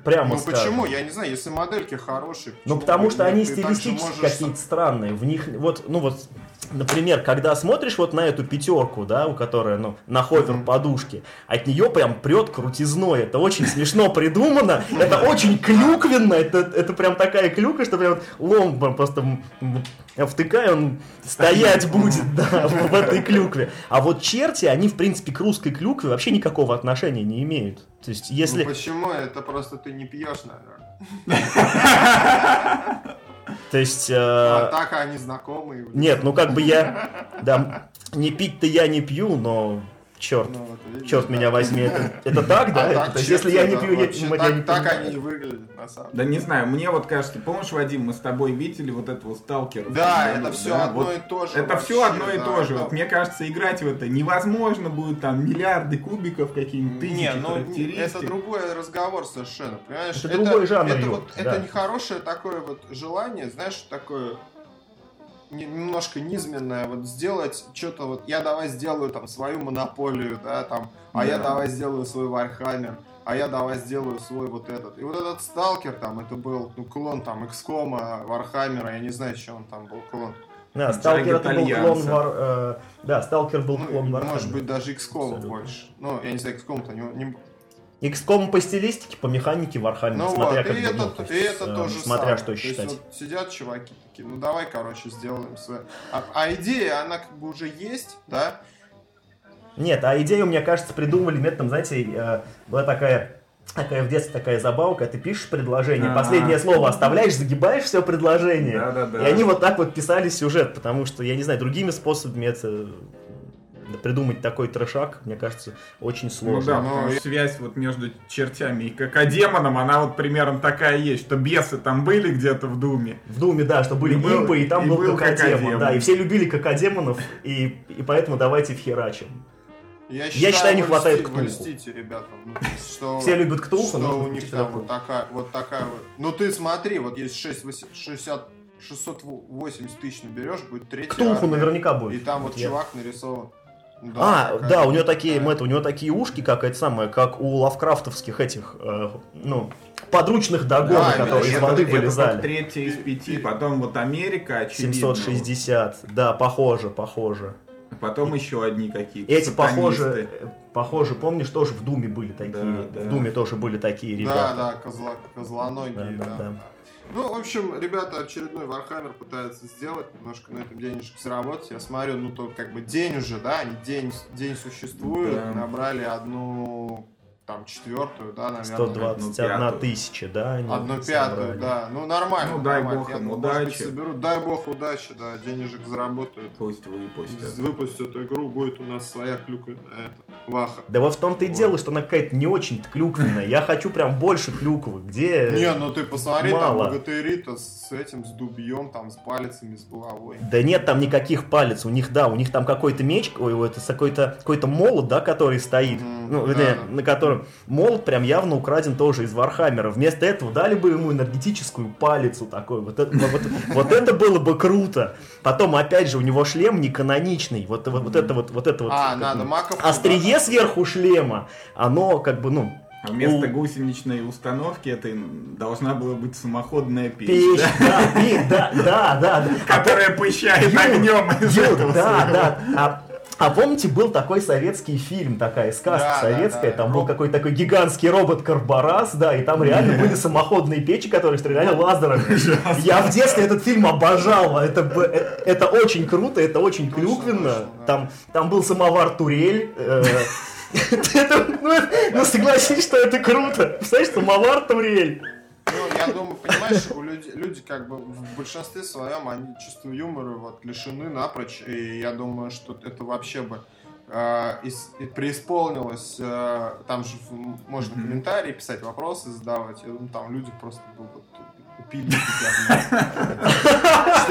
прямо Ну скажем. почему? Я не знаю, если модельки хорошие. Ну, потому что они стилистически можешь какие-то странные. В них, вот, ну вот, например, когда смотришь вот на эту пятерку, да, у которой, ну, на ховер подушки, от нее прям прет крутизной. Это очень смешно придумано, это очень клюквенно, это, это прям такая клюка, что прям лом прям просто втыкай, он стоять будет, да, в, в этой клюкве. А вот черти, они, в принципе, к русской клюкве вообще никакого отношения не имеют. То есть, если... Ну, почему? Это просто ты не пьешь, наверное. То есть... А э, так они знакомые. Нет, ну как бы я, да, не пить-то я не пью, но черт, Ну, вот видишь, черт да. меня возьми, это, это так, да? А Это- так, то есть если я не пью, да, я, вообще я так, не так понимаю. они и выглядят, на самом Да деле. не знаю, мне вот кажется, помнишь, Вадим, мы с тобой видели вот этого сталкера? Да, это все да, одно вот и то же. Это вообще, все одно и да, то же. это- Вот мне кажется, играть в это невозможно будет там миллиарды кубиков, какие-нибудь тысячи Не, ну характеристик. это другой разговор совершенно, понимаешь? Это другой жанр, Это, вот, да. это нехорошее такое вот желание, знаешь, такое немножко низменное, вот сделать что-то вот, я давай сделаю там свою монополию, да, там, а я Да. давай сделаю свой Warhammer, а я давай сделаю свой вот этот. И вот этот Сталкер там, это был, ну, клон там XCOM, Warhammer'а, я не знаю, что он там был клон. Да, Сталкер это был клон Вар... э, Да, Сталкер был Ну, клон Warhammer'а. может быть, даже XCOM Абсолютно. больше. Ну, я не знаю, XCOM-то не, не- XCOM по стилистике, по механике Warhammer, Ну смотря вот, как и это, ну, то и есть, это э, тоже смотря самое. что То есть считать. вот сидят чуваки такие, ну давай, короче, сделаем свое. А, а идея, она как бы уже есть, да? Нет, а идею, мне кажется, придумали методом, знаете, э, была такая такая в детстве такая забавка, ты пишешь предложение, А. последнее слово оставляешь, загибаешь все предложение. Да-да-да. И они вот так вот писали сюжет, потому что, я не знаю, другими способами это придумать такой трешак, мне кажется, очень сложно. да, Ну, и- что связь вот между чертями и какодемоном, она вот примерно такая есть, что бесы там были где-то в Думе. В Думе, да, что были И был- импы, и там и был, был какодемон, какодемон. да, и все любили какодемонов, и, и поэтому давайте вхерачим. Я считаю, не вы хватает льсти- Ктулху. льстите ребятам. Ну, что, Все любят Ктулху, что нужно у них там вот такая, вот такая вот. Ну ты смотри, вот есть 6, 60, 680 тысяч наберешь, будет третий. Ктулху армия, наверняка будет. И там вот Я- чувак нарисован. А, такая да, у него такие, такая. это, у него такие ушки, как это самое, как у лавкрафтовских этих, э, ну, подручных догонов, Да, которые из это- воды это вылезали. третья из пяти, потом вот Америка, очевидно. 760, да, похоже, похоже. А Потом еще одни какие-то. Эти сатанисты. похоже, похоже, помнишь, тоже в Думе были такие, Да, да. в Думе тоже были такие Да, ребята. да, козла, козлоногие, Да, да. да, да. Ну, в общем, ребята очередной Warhammer пытаются сделать, немножко на этом денежек заработать. Я смотрю, ну, то как бы день уже, да, они день, день существуют, Да. набрали одну, там, четвертую, да, наверное. 121 пятую. тысяча, да? они Одну собрали. пятую, да. Ну, нормально. Ну, дай нормально. бог Я им удачи. соберут. Дай бог удачи, да, денежек заработают. Пусть выпустят. Выпустят игру, будет у нас своя клюква, это, ваха. Да вот в том-то и дело, что она какая-то не очень-то клюквенная. Я хочу прям больше клюквы. Где... Не, ну ты посмотри, мало. там богатыри-то с этим, с дубьем, там, с палецами, с булавой. Да нет там никаких палец. У них, да, у них там какой-то меч, ой, это какой-то какой-то молот, да, который стоит. Мгм, ну, да. на котором молот прям явно украден тоже из Warhammer'а. Вместо этого дали бы ему энергетическую палицу такой. Вот это, вот, вот это было бы круто. Потом, опять же, у него шлем не каноничный. Вот, вот, вот это вот, вот это вот. А, как надо маковку, Острие да? сверху шлема, оно как бы, ну, А вместо У- гусеничной установки это должна была быть самоходная печь, печь, да? да, да, да, да. А которая пыщает Ю, огнем из Ю, этого да, своего. да. А, а помните, был такой советский фильм, такая сказка Да, да, советская, да. там был какой-то такой гигантский робот Карбарас, да, и там реально были самоходные печи, которые стреляли лазерами. Я в детстве этот фильм обожал, это, б- э, это очень круто, это очень клюквенно. да. Там, там был самовар Турель. э, это, ну, это- Ну согласись, что это круто. Представляешь, самовар Турель. Ну, я думаю, понимаешь, у люди, люди как бы в большинстве своем, они чувства юмора вот лишены напрочь, и я думаю, что это вообще бы э, ис- и преисполнилось, э, там же можно Мгм. комментарии писать, вопросы задавать, я думаю, там люди просто бы вот упили Что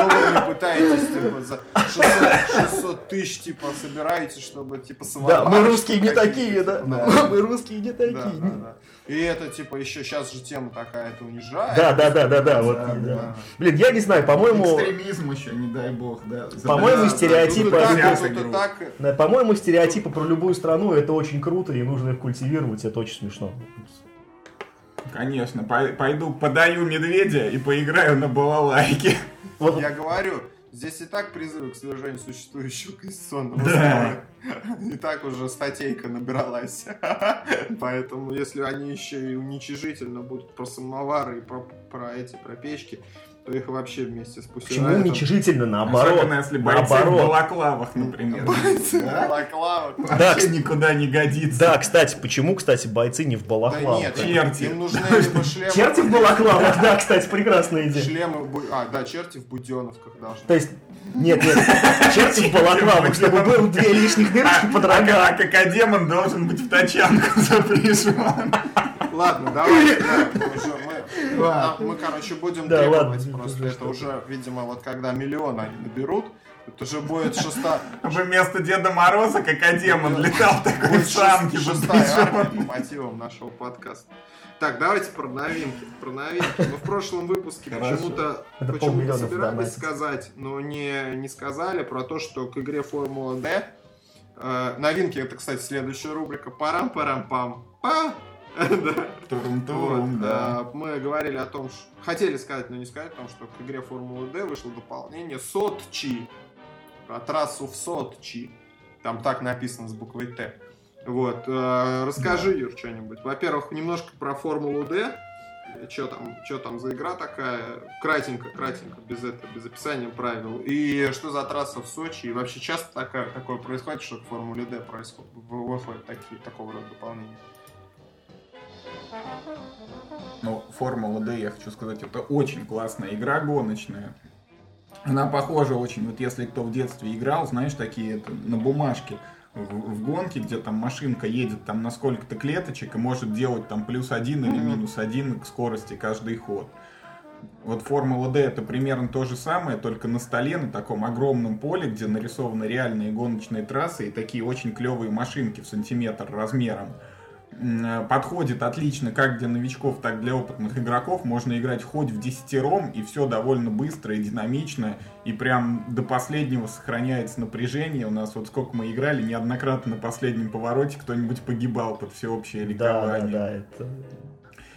вы мне пытаетесь, типа, за 600, 600 тысяч, типа, собираете, чтобы, типа, Да, самовар, мы русские не такие, да? да. Мы русские не Да, такие. И это, типа, еще сейчас же тема такая, это унижает. Да, да, да, да, да, вот. Да, да. Блин, я не знаю, по-моему, Экстремизм еще, не дай бог, да. По-моему, Да, стереотипы да, и так. да, по-моему, стереотипы про любую страну это очень круто и нужно их культивировать, это очень смешно. Конечно, пой- пойду подаю медведя и поиграю на балалайке. Вот, Я говорю, здесь и так призывы к свержению существующего конституционного Да. строя. И так уже статейка набиралась. Поэтому, если они еще и уничижительно будут про самовары и про, про эти, про печки, то их вообще вместе с почему уничижительно, наоборот, Особенно если бойцы в наоборот. балаклавах, например. Бойцы Да? балаклавы. Да, Вообще никуда не годится. Да, кстати, почему, кстати, бойцы не в Да балаклавах? нет, Черти. им нужны либо шлемы... Черти в балаклавах, да, кстати, прекрасная идея. Шлемы... в А, да, черти в буденовках должны. То есть, нет, нет, черти в балаклавах, чтобы было две лишних дырочки под А, рога. а какодемон должен быть в тачанку запряжен. Ладно, давайте, да, мы уже, мы, Ладно. а, мы, короче, будем Да, требовать ладно, просто. уже Это уже, видимо, вот когда миллион они наберут, это уже будет шеста... Чтобы вместо Деда Мороза какодемон летал такой в санке шестая армия по мотивам нашего подкаста. Так, давайте про новинки. Про новинки. Мы в прошлом выпуске Хорошо. почему-то почему собирались донатить. сказать, но не, не сказали про то, что к игре Формула D э, новинки, это, кстати, следующая рубрика. Парам-парам-пам. Па! Да. Турум-турум, да. а, Мы говорили о том, что... Хотели сказать, но не сказать, о том, что к игре Формулы D вышло дополнение Сотчи. Про трассу в Сотчи. Там так написано с буквой Т. Вот, э, расскажи, Юр, что-нибудь. Во-первых, немножко про Формулу D. Что там, что там за игра такая? Кратенько, кратенько, без этого, без описания правил. И что за трасса в Сочи? И вообще часто такая, такое происходит, что в Формуле D происходит, выходят такие, такого рода дополнения? Ну, Формула D, я хочу сказать, это очень классная игра гоночная. Она похожа очень, вот если кто в детстве играл, знаешь, такие это, на бумажке в, в гонке, где там машинка едет там на сколько-то клеточек и может делать там плюс один или минус один к скорости каждый ход. Вот Формула D это примерно то же самое, только на столе, на таком огромном поле, где нарисованы реальные гоночные трассы и такие очень клевые машинки в сантиметр размером. Э, подходит отлично как для новичков, так и для опытных игроков. Можно играть хоть в десятером, и все довольно быстро и динамично, и прям до последнего сохраняется напряжение. У нас вот сколько мы играли, неоднократно на последнем повороте кто-нибудь погибал под всеобщее ликование. Да, да, да, это...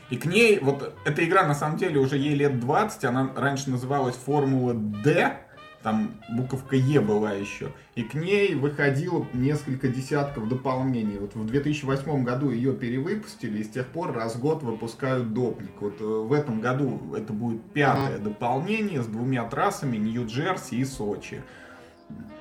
И к ней, вот эта игра на самом деле уже ей лет 20, она раньше называлась Формула D, там буковка Е была еще, и к ней выходило несколько десятков дополнений. Вот в 2008 году ее перевыпустили, и с тех пор раз в год выпускают допник. Вот э, в этом году это будет пятое дополнение с двумя трассами Нью-Джерси и Сочи.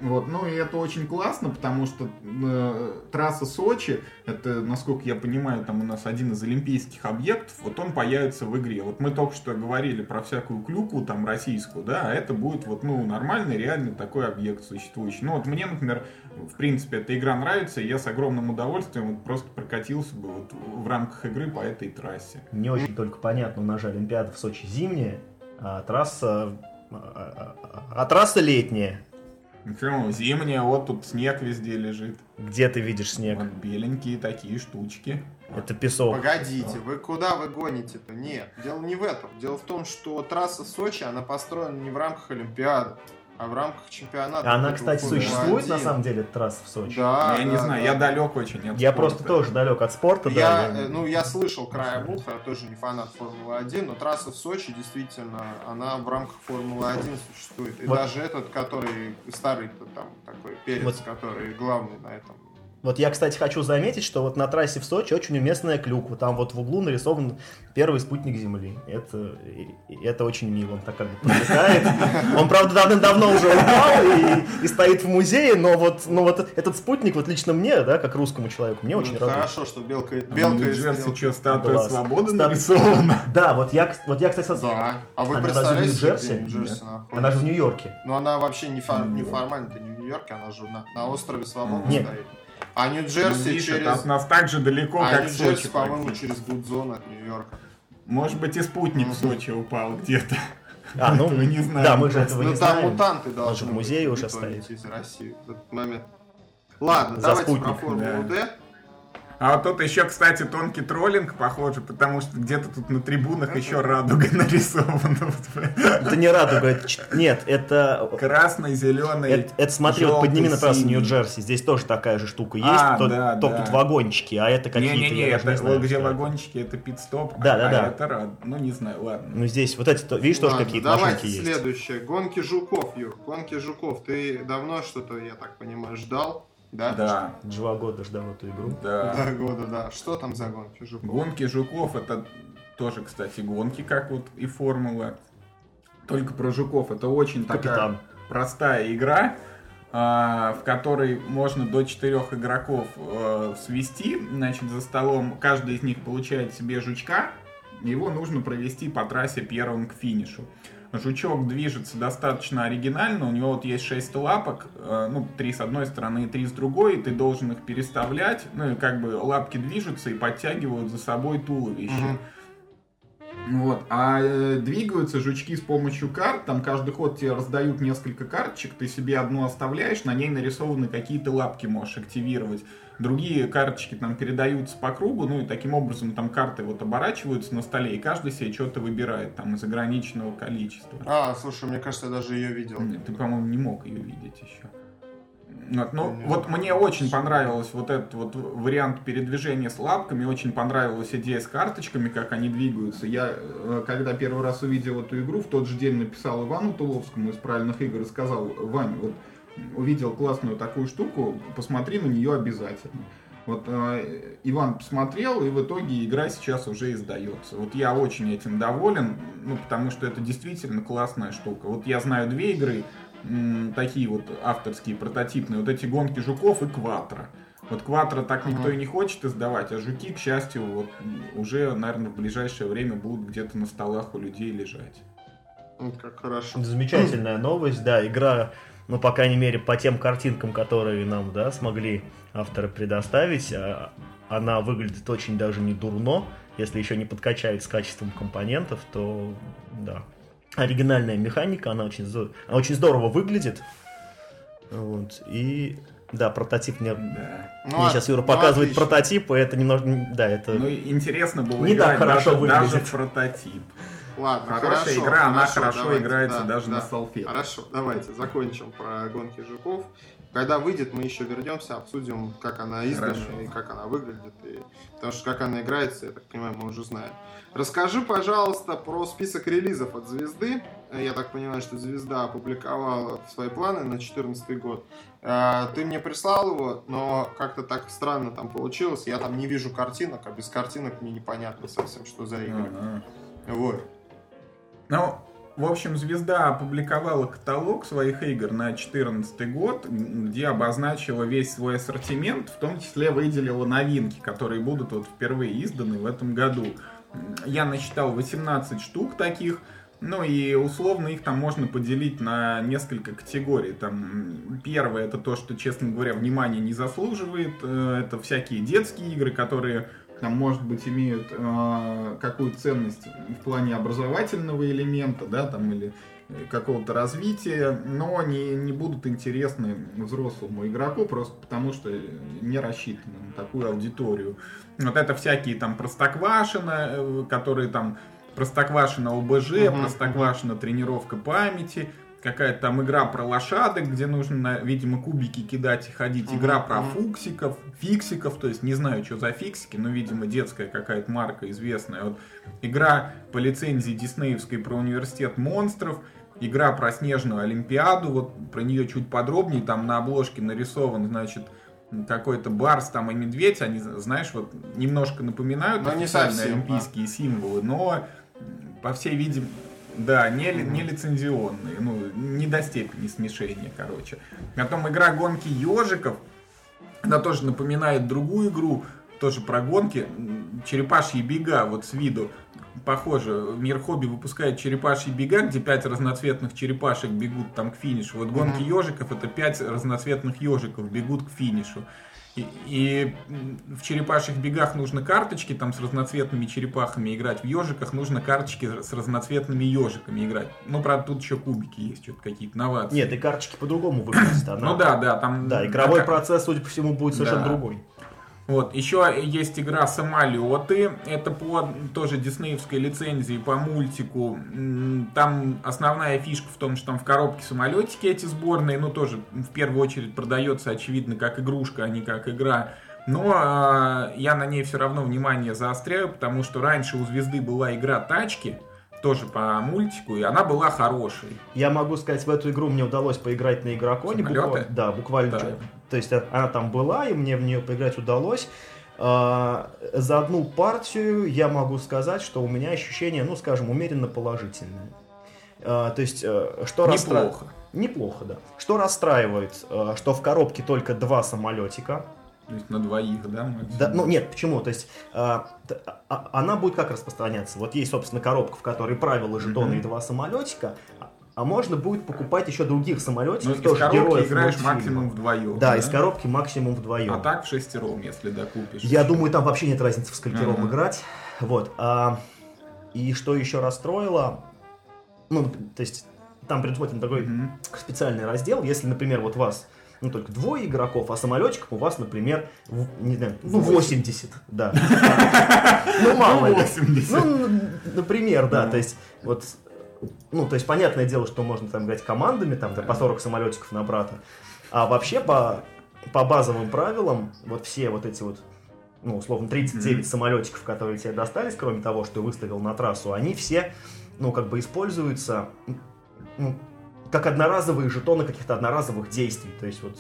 Вот, ну и это очень классно, потому что э, трасса Сочи, это, насколько я понимаю, там у нас один из олимпийских объектов, вот он появится в игре. Вот мы только что говорили про всякую клюку там российскую, да, а это будет вот, ну, нормальный, реальный такой объект существующий. Ну вот мне, например, в принципе, эта игра нравится, и я с огромным удовольствием вот просто прокатился бы вот в рамках игры по этой трассе. Не очень только понятно, у нас же Олимпиада в Сочи зимняя, а трасса, а, а, а, а трасса летняя. Почему? Зимняя, вот тут снег везде лежит. Где ты видишь снег? Вот беленькие такие штучки. Это песок. Погодите, вы куда вы гоните-то? Нет, дело не в этом. Дело в том, что трасса Сочи, она построена не в рамках Олимпиады. А в рамках чемпионата... Она, кстати, существует один. на самом деле, трасса в Сочи? Да, Я да, не знаю, да. я далек очень от Я спорта. просто тоже далек от спорта, Я, да. э, ну, я слышал краем уха, я тоже не фанат Формулы-1, но трасса в Сочи действительно, она в рамках Формулы-1 существует. И Вот. даже этот, который старый там такой перец, Вот. который главный на этом. Вот я, кстати, хочу заметить, что вот на трассе в Сочи очень уместная клюква. Там вот в углу нарисован первый спутник Земли. Это, это очень мило, он так как бы привлекает. Он, правда, давным-давно уже упал и, и стоит в музее, но вот, но вот этот спутник, вот лично мне, да, как русскому человеку, мне очень Ну, радует. хорошо, что белка, А белка Нью-Джерси стрелки. что, статуя Класс. свободы Стат- нарисована? Да, вот я, вот я, кстати, со- Да. А вы Она представляете, разве в Нью-Джерси? Нет. находится? она же в Нью-Йорке. Но она вообще не, фор- Ну, не вот. формально-то не в Нью-Йорке, она же на, на острове Свободы Нет. стоит. А Ну, Нью-Джерси видишь, через... от нас так же далеко, А как Нью-Джерси, Сочи. по-моему, через Гудзон от Нью-Йорка. Может быть, и спутник в Мгм. Сочи упал где-то. А, ну, Этого не знаем да, мы же этого Ну не там знаем. мутанты должны в быть музее уже стоит. из России в этот момент. Ладно, За давайте спутник, про Формулу да. D. А вот тут еще, кстати, тонкий троллинг, похоже, потому что где-то тут на трибунах еще радуга нарисована. Вот. Это не радуга, нет, это Красный, зеленый. Это, это смотри, вот желтый, подними на трассу. Нью-Джерси. Здесь тоже такая же штука есть, А, то- да, только да. тут вагончики, а это какие-то, Не-не-не, это не знаю. вот где вагончики, это пит-стоп. Да, да, а да. это рад. Ну, не знаю, ладно. Ну здесь вот эти, то- видишь, тоже Ладно, какие-то давайте машинки есть. следующее. Гонки жуков, Юр. Гонки жуков. Ты давно что-то, я так понимаю, ждал? Да? Да, Два года ждал эту игру. да. Два года, да. Что там за гонки жуков? Гонки жуков это тоже, кстати, гонки, как вот и формула. Только про жуков. Это очень такая Капитан. простая игра, а, в которой можно до четырех игроков э, свести. Значит, за столом каждый из них получает себе жучка. Его нужно провести по трассе первым к финишу. Жучок движется достаточно оригинально, у него вот есть 6 лапок, э, ну, три с одной стороны и три с другой, и ты должен их переставлять, ну, и как бы лапки движутся и подтягивают за собой туловище. Мгм. Вот. А э, двигаются жучки с помощью карт. Там каждый ход тебе раздают несколько карточек. Ты себе одну оставляешь, на ней нарисованы какие-то лапки можешь активировать. Другие карточки там передаются по кругу, ну и таким образом там карты вот оборачиваются на столе, и каждый себе что-то выбирает там из ограниченного количества. А, слушай, мне кажется, я даже ее видел. Нет, Ты, по-моему, не мог ее видеть еще. Вот, ну, Не вот мне очень понравилось вот этот вот вариант передвижения с лапками, очень понравилась идея с карточками, как они двигаются. Я, э, когда первый раз увидел эту игру, в тот же день написал Ивану Туловскому из правильных игр и сказал, Вань, вот увидел классную такую штуку, посмотри на нее обязательно. Вот э, Иван посмотрел, и в итоге игра сейчас уже издается. Вот я очень этим доволен, ну, потому что это действительно классная штука. Вот я знаю две игры, м, такие вот авторские, прототипные, вот эти гонки жуков и Кватро. Вот Кватро так никто и не хочет издавать, а жуки, к счастью, вот уже, наверное, в ближайшее время будут где-то на столах у людей лежать. Как хорошо. Замечательная новость, да, игра, ну, по крайней мере, по тем картинкам, которые нам, да, смогли авторы предоставить, а, она выглядит очень даже не дурно, если еще не подкачают с качеством компонентов, то, да. Оригинальная механика, она очень, она очень здорово выглядит, вот, и, да, прототип мне... Да. Ну, мне а- сейчас Юра ну, показывает отлично. прототип, и это немного, да, это... Ну, интересно было Не так хорошо даже, даже выглядит. в прототип. Ладно, Хорошая хорошо, игра, она хорошо, хорошо давайте, играется да, даже на да. салфетках. Хорошо, давайте закончим про гонки жуков. Когда выйдет, мы еще вернемся, обсудим, как она издана Хорошо. и как она выглядит. И... Потому что как она играется, я так понимаю, мы уже знаем. Расскажи, пожалуйста, про список релизов от Звезды. Я так понимаю, что Звезда опубликовала свои планы на 2014 год. Э, Ты мне прислал его, но как-то так странно там получилось. Я там не вижу картинок, а без картинок мне непонятно совсем, что за игры. Ага. Вот. Ну, в общем, Звезда опубликовала каталог своих игр на 2014 год, где обозначила весь свой ассортимент, в том числе выделила новинки, которые будут вот впервые изданы в этом году. Я насчитал 18 штук таких, ну и условно их там можно поделить на несколько категорий. Там первое это то, что, честно говоря, внимания не заслуживает. Э, Это всякие детские игры, которые там, может быть, имеют э, какую ценность в плане образовательного элемента, да, там, или э, какого-то развития, но не, не будут интересны взрослому игроку, просто потому что не рассчитаны на такую аудиторию. Вот это всякие там простоквашино, э, которые там простоквашино ОБЖ, Мгм, простоквашино тренировка памяти, какая-то там игра про лошадок, где нужно, видимо, кубики кидать и ходить, игра про фуксиков, фиксиков, то есть не знаю, что за фиксики, но, видимо, детская какая-то марка известная. Вот игра по лицензии диснеевской про университет монстров, игра про снежную олимпиаду, вот про нее чуть подробнее, там на обложке нарисован, значит, какой-то барс там и медведь, они, знаешь, вот немножко напоминают Но не официальные совсем, олимпийские символы, но по всей видимости, да, не, ли- не лицензионные, ну, не до степени смешения, короче. Потом игра гонки ежиков, она тоже напоминает другую игру, тоже про гонки, черепашьи бега, вот с виду похоже. Мир хобби выпускает черепашьи бега, где пять разноцветных черепашек бегут там к финишу. Вот гонки ежиков это пять разноцветных ежиков бегут к финишу. И, в черепашьих бегах нужно карточки там с разноцветными черепахами играть, в ежиках нужно карточки с разноцветными ежиками играть. Ну, правда, тут еще кубики есть, что-то какие-то новации. Нет, и карточки по-другому выглядят. Она- Ну да, да, там... Да, игровой такая- процесс, судя по всему, будет совершенно Да. другой. Вот, еще есть игра «Самолеты». Это по тоже диснеевской лицензии, по мультику. Там основная фишка в том, что там в коробке самолетики эти сборные, ну, тоже в первую очередь продается, очевидно, как игрушка, а не как игра. Но э, я на ней все равно внимание заостряю, потому что раньше у «Звезды» была игра «Тачки», тоже по мультику, и она была хорошей. Я могу сказать, в эту игру мне удалось поиграть на игроконе. Самолеты? буква- Да, буквально. Да. То есть э, она там была, и мне в нее поиграть удалось. А, За одну партию я могу сказать, что у меня ощущение, ну, скажем, умеренно положительное. А, То есть, э, что расстраивает... Неплохо. Неплохо, да. Что расстраивает, э, что в коробке только два самолетика. То есть на двоих, да? Да, ну нет, почему? То есть а, а- она будет как распространяться? Вот есть, собственно, коробка, в которой правила, жетоны Мгм. и два самолетика, а- можно будет покупать еще других Ну, самолетиков, из тоже коробки героев играешь мультфильма. максимум вдвоем. Да, из коробки максимум вдвоем. А так в шестером, если докупишь. Я думаю, там вообще нет разницы в сколькером Ага. играть. Вот. а, и что еще расстроило? Ну, то есть там предусмотрен такой Мгм. специальный раздел, если, например, вот вас ну, только двое игроков, а самолетчиков у вас, например, в- не знаю, ну, 80, да. Ну, мало Ну, ли. 80. Ну, н- например, да, Ну. то есть, вот, ну, то есть, понятное дело, что можно там играть командами, там, да, по 40 самолетиков на брата, а вообще по, по базовым правилам, вот все вот эти вот, ну, условно, 39 самолетиков, которые тебе достались, кроме того, что выставил на трассу, они все, ну, как бы используются, ну, как одноразовые жетоны каких-то одноразовых действий, то есть вот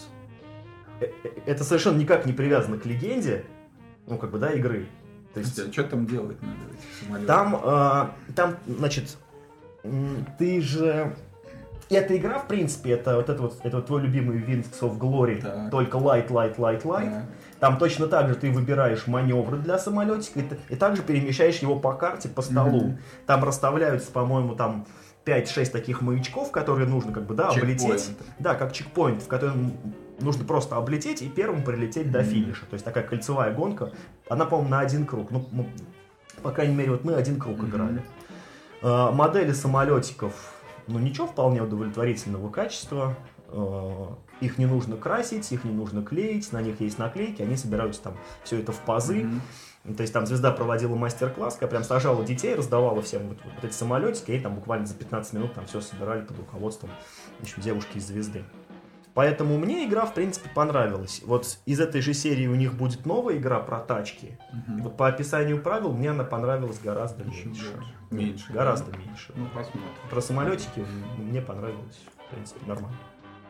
э, э, это совершенно никак не привязано к легенде, ну, как бы, да, игры. То есть, а что там делать надо? Там, э, там, значит, ты же... Эта игра, в принципе, это вот это вот, это вот твой любимый Wings of Glory, Так. только light, light, light, light. Да. Там точно так же ты выбираешь маневры для самолетика и, и также перемещаешь его по карте, по столу. Мгм. Там расставляются, по-моему, там 5-6 таких маячков, которые нужно как бы, да, облететь. Да, как чекпоинт, в котором нужно просто облететь и первым прилететь до Мгм. финиша. То есть такая кольцевая гонка. Она, по-моему, на один круг. Ну, ну, по крайней мере, вот мы один круг Мгм. играли. Э, модели самолетиков, ну, ничего, вполне удовлетворительного качества. Э, их не нужно красить, их не нужно клеить, на них есть наклейки, они собираются там все это в пазы. Ну, То есть там звезда проводила мастер-класс, когда прям сажала детей, раздавала всем вот, вот эти самолетики, и там буквально за 15 минут там все собирали под руководством общем, девушки из звезды. Поэтому мне игра, в принципе, понравилась. Вот из этой же серии у них будет новая игра про тачки. И Мгм. вот по описанию правил мне она понравилась гораздо Еще меньше. больше. Меньше. Гораздо меньше. Ну, посмотрим. Про самолетики мне понравилось, в принципе, нормально.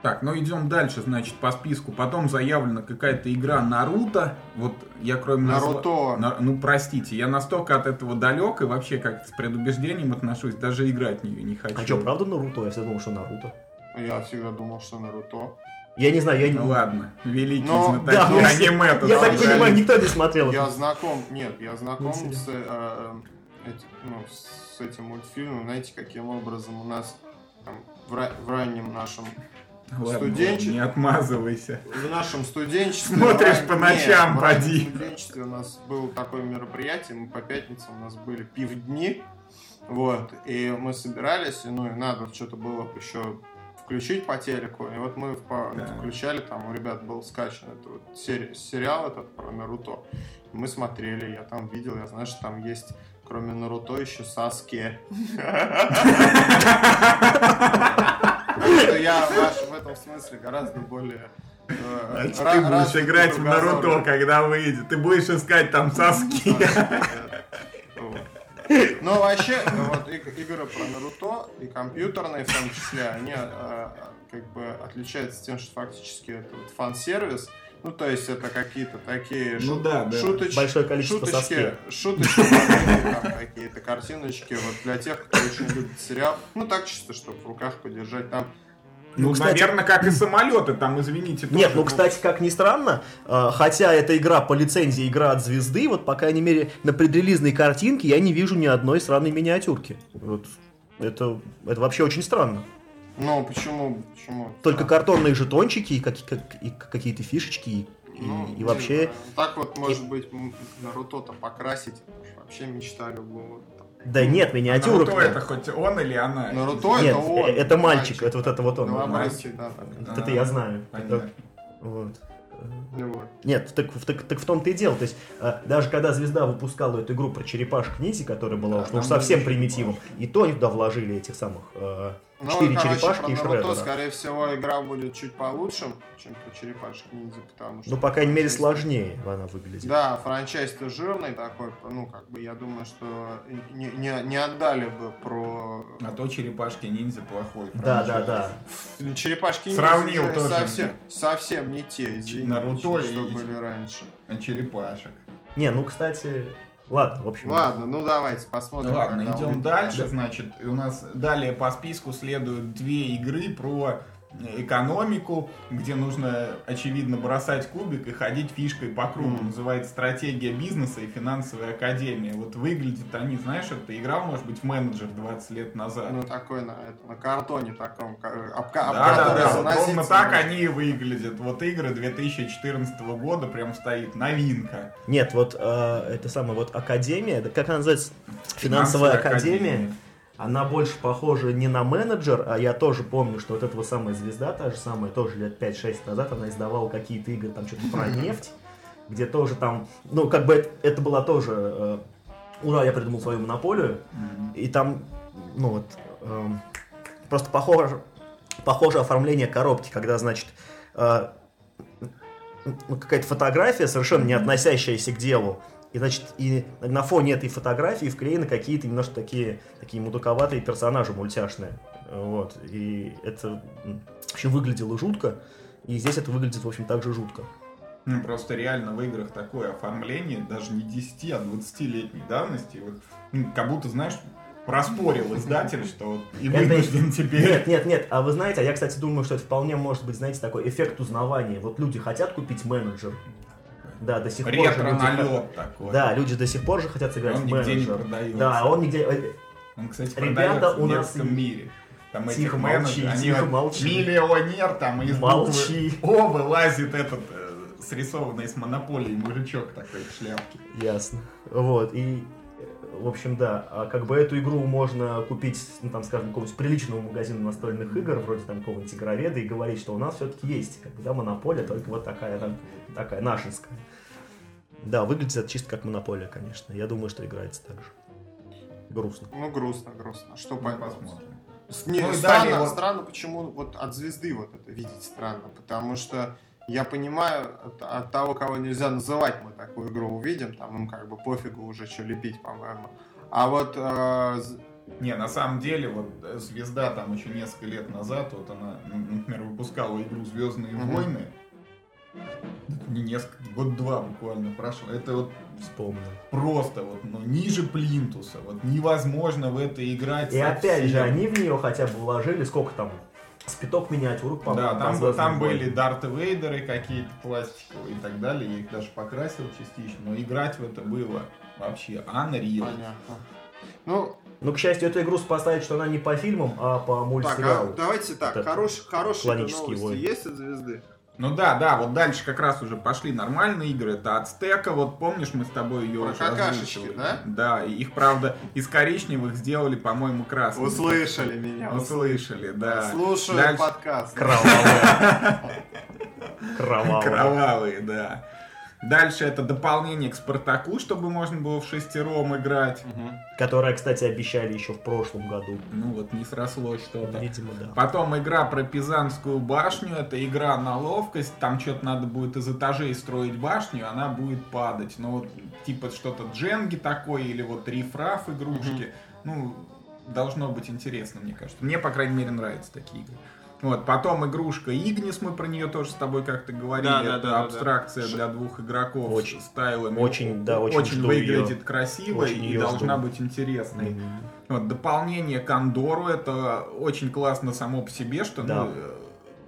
Так, ну идем дальше, значит, по списку. Потом заявлена какая-то игра Наруто. Вот я кроме Наруто. На- Ну, простите, я настолько от этого далек и вообще как с предубеждением отношусь, даже играть в нее не хочу. А что, правда Наруто? Я всегда думал, что Наруто. Я всегда думал, что Наруто. Я не знаю, я не... Ну ладно, великий знатоки да, ну, аниме тут Я так понимаю, никто не смотрел. Я знаком, нет, я знаком Мультфильм. с, э, эти- ну, с этим мультфильмом. Знаете, каким образом у нас там, в, ра- в раннем нашем Ладно, студенче- не отмазывайся. в нашем студенчестве. Смотришь по нет, ночам, в раннем поди. студенчестве у нас было такое мероприятие, мы по пятницам у нас были пивдни, вот, и мы собирались, и, ну, и надо что-то было еще включить по телеку, и вот мы по- Да. включали, там у ребят был скачан этот вот сери- сериал этот про Наруто, мы смотрели, я там видел, я знаю, что там есть кроме Наруто еще Саске. Что я в этом смысле гораздо более э, Значит, ра- ты будешь играть в. Наруто, когда выйдет. Ты будешь искать там соски. Вот. Ну, вообще, вот иг- игры про Наруто и компьютерные в том числе, они э, как бы отличаются тем, что фактически это вот фан-сервис. Ну, то есть это какие-то такие Ну шу- да, да. шуточ- Большое количество шуточки, шуточки, какие-то картиночки вот для тех, кто очень любит сериал. Ну, так чисто, чтобы в руках подержать. Там Ну, Ну, кстати- наверное, как и самолеты, там, извините, Нет, тоже, ну, кстати, как ни странно, э, хотя эта игра по лицензии игра от звезды, вот, по крайней мере, на предрелизной картинке я не вижу ни одной сраной миниатюрки. Вот. Это, это вообще очень странно. Ну, почему? почему? Только А, картонные жетончики и, как- как- и какие-то фишечки, и, ну, и не вообще... Так вот, может быть, м, Наруто-то покрасить. Вообще мечта любого. Да нет, миниатюрок. Наруто это хоть он или она? Наруто Нет, это он. это мальчик, это вот это вот он. Новобранский, да, так. Вот это я знаю. Это- вот. Ну вот. Нет, так, в- так, так в том-то и дело. То есть, э, даже когда звезда выпускала эту игру про черепашек ниндзя, которая была Да, уж, уж совсем примитивом, и то они туда вложили этих самых э, Ну, четыре короче, черепашки про и Наруто, Шредера. скорее всего, игра будет чуть получше, чем про черепашек ниндзя, потому что... Ну, по крайней мере, сложнее она выглядит. Да, франчайз-то жирный такой, ну, как бы, я думаю, что не, не, не отдали бы про... А то черепашки ниндзя плохой. Да, да, да. Черепашки Сравнил ниндзя тоже. совсем, совсем не те, извините, Наруто что и- были раньше. А черепашек. Не, ну, кстати, ладно, в общем. Ладно, ну давайте посмотрим. Ладно, идем дальше. Значит, у нас далее по списку следуют две игры про экономику, где нужно, очевидно, бросать кубик и ходить фишкой по кругу. Мгм. Называется «Стратегия бизнеса и финансовая академия». Вот выглядят они, знаешь, это играл, может быть, в менеджер 20 лет назад. Ну, такой на, это, на картоне таком, об, Да, об да, да, вот ровно так они и выглядят. Вот игры 2014 года прям стоит новинка. Нет, вот э, это самое, вот Академия, да как она называется? Финансовая Академия. Она больше похожа не на менеджер, а я тоже помню, что вот эта вот самая звезда, та же самая, тоже лет 5-6 назад, она издавала какие-то игры, там что-то про нефть, где тоже там, ну, как бы это, это была тоже, э, ура, я придумал свою монополию, и там, ну вот, эм, просто похоже, похоже оформление коробки, когда, значит, э, ну, какая-то фотография, совершенно не относящаяся к делу, и, значит, и на фоне этой фотографии вклеены какие-то немножко такие, такие мудуковатые персонажи мультяшные. Вот. И это м, в общем, выглядело жутко. И здесь это выглядит, в общем, так же жутко. Ну, просто реально в играх такое оформление, даже не 10, а 20-летней давности. Вот, ну, как будто, знаешь, проспорил издатель, что вот и вынужден теперь. Нет, нет, нет. А вы знаете, а я, кстати, думаю, что это вполне может быть, знаете, такой эффект узнавания. Вот люди хотят купить менеджер. Да, до сих пор Ретро-налет такой. Да, люди до сих пор же хотят сыграть Он в нигде не менеджер. продается. Да, он нигде... э, Он, кстати, Ребята, у в нас и- мире. Там Тихо, этих молчи, менеджеров, они тихо, вот молчи. миллионер, там из Молчи. буквы О вылазит этот э, срисованный с монополией мужичок такой в шляпке. Ясно. Вот, и, в общем, да, а как бы эту игру можно купить, ну, там, скажем, какого-нибудь приличного магазина настольных игр, вроде там какого-нибудь игроведа, и говорить, что у нас все-таки есть, как бы, да, монополия, только вот такая, там, такая нашинская. Да, выглядит это чисто как монополия, конечно. Я думаю, что играется так же. Грустно. Ну, грустно, грустно. Что посмотрим. С- Не, Ну странно, далее вот- странно, почему вот от звезды вот это видеть странно, потому что я понимаю, от, от того, кого нельзя называть, мы такую игру увидим, там им как бы пофигу уже, что лепить, по-моему. А вот э, Не, на самом деле, вот э, звезда там еще несколько лет назад, вот она, например, выпускала игру Звездные Мгм. войны. Это Не несколько, год-два буквально прошло. Это вот Вспомнил. просто вот, ну, ниже плинтуса. Вот невозможно в это играть. И опять же, совсем. они в нее хотя бы вложили, сколько там, спиток миниатюрок, Да, по-моему, там, «Звездные там войны». были Дарт Вейдеры какие-то пластиковые и так далее. Я их даже покрасил частично. Но играть в это было вообще unreal. понятно. Ну, Ну, к счастью, эту игру спасает, что она не по фильмам, а по так, мультсериалу. а давайте так, Это хорош, хорошие новости войны. есть от звезды? Ну да, да, вот дальше как раз уже пошли нормальные игры. Это Ацтека, вот помнишь, мы с тобой ее Про уже какашечки, озвучивали? да? Да, и их, правда, из коричневых сделали, по-моему, красными. Услышали меня. Услышали, да. Слушаю Дальше- подкаст. Кровавая. Кровавая. Кровавые, да. Дальше это дополнение к Спартаку, чтобы можно было в шестером играть. Мгм. Которая, кстати, обещали еще в прошлом году. Ну вот, не срослось что-то. Видимо, да. Потом игра про Пизанскую башню, это игра на ловкость, там что-то надо будет из этажей строить башню, она будет падать. Ну вот, типа что-то дженги такое, или вот рифраф игрушки. Ну, должно быть интересно, мне кажется. Мне, по крайней мере, нравятся такие игры. Вот, потом игрушка Игнис, мы про нее тоже с тобой как-то говорили. Да, да, это да, да, абстракция да. для двух игроков Очень. с тайлами. Очень, да, очень Очень выглядит её. красиво Очень и должна жду. быть интересной. Мгм. Вот, дополнение к Андору, это очень классно само по себе, что Да. ну, э,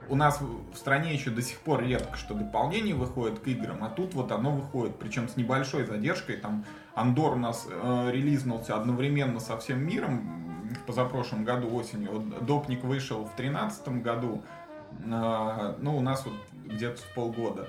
у нас в стране еще до сих пор редко, что дополнение выходит к играм, а тут вот оно выходит, причем с небольшой задержкой. Там Андор у нас э, релизнулся одновременно со всем миром в позапрошлом году осенью. Вот Допник вышел в тринадцатом году, а, ну, у нас вот где-то с полгода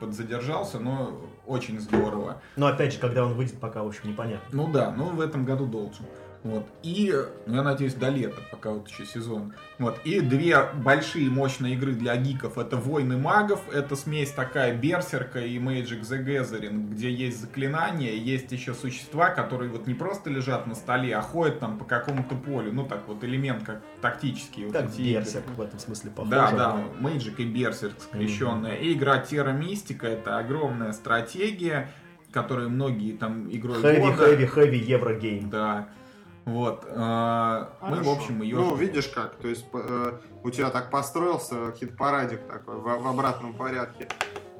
подзадержался, но очень здорово. Но опять же, когда он выйдет, пока, в общем, непонятно. Ну да, ну в этом году должен. Вот. И, ну, я надеюсь, до лета, пока вот еще сезон. Вот. И две большие мощные игры для гиков. Это Войны магов, это смесь такая Берсерка и Magic the Gathering, где есть заклинания, есть еще существа, которые вот не просто лежат на столе, а ходят там по какому-то полю. Ну так вот, элемент как тактический. Вот Как эти игры. Берсерк в этом смысле похож. Да, да, Magic и Берсерк скрещенная. И игра Terra Mystica это огромная стратегия, которую многие там игрой Хэви, года- хэви, хэви, еврогейм. да. Вот. э, Мы, в общем, ее... Ну, видишь как, то есть э, у тебя так построился хит-парадик такой в, в обратном порядке.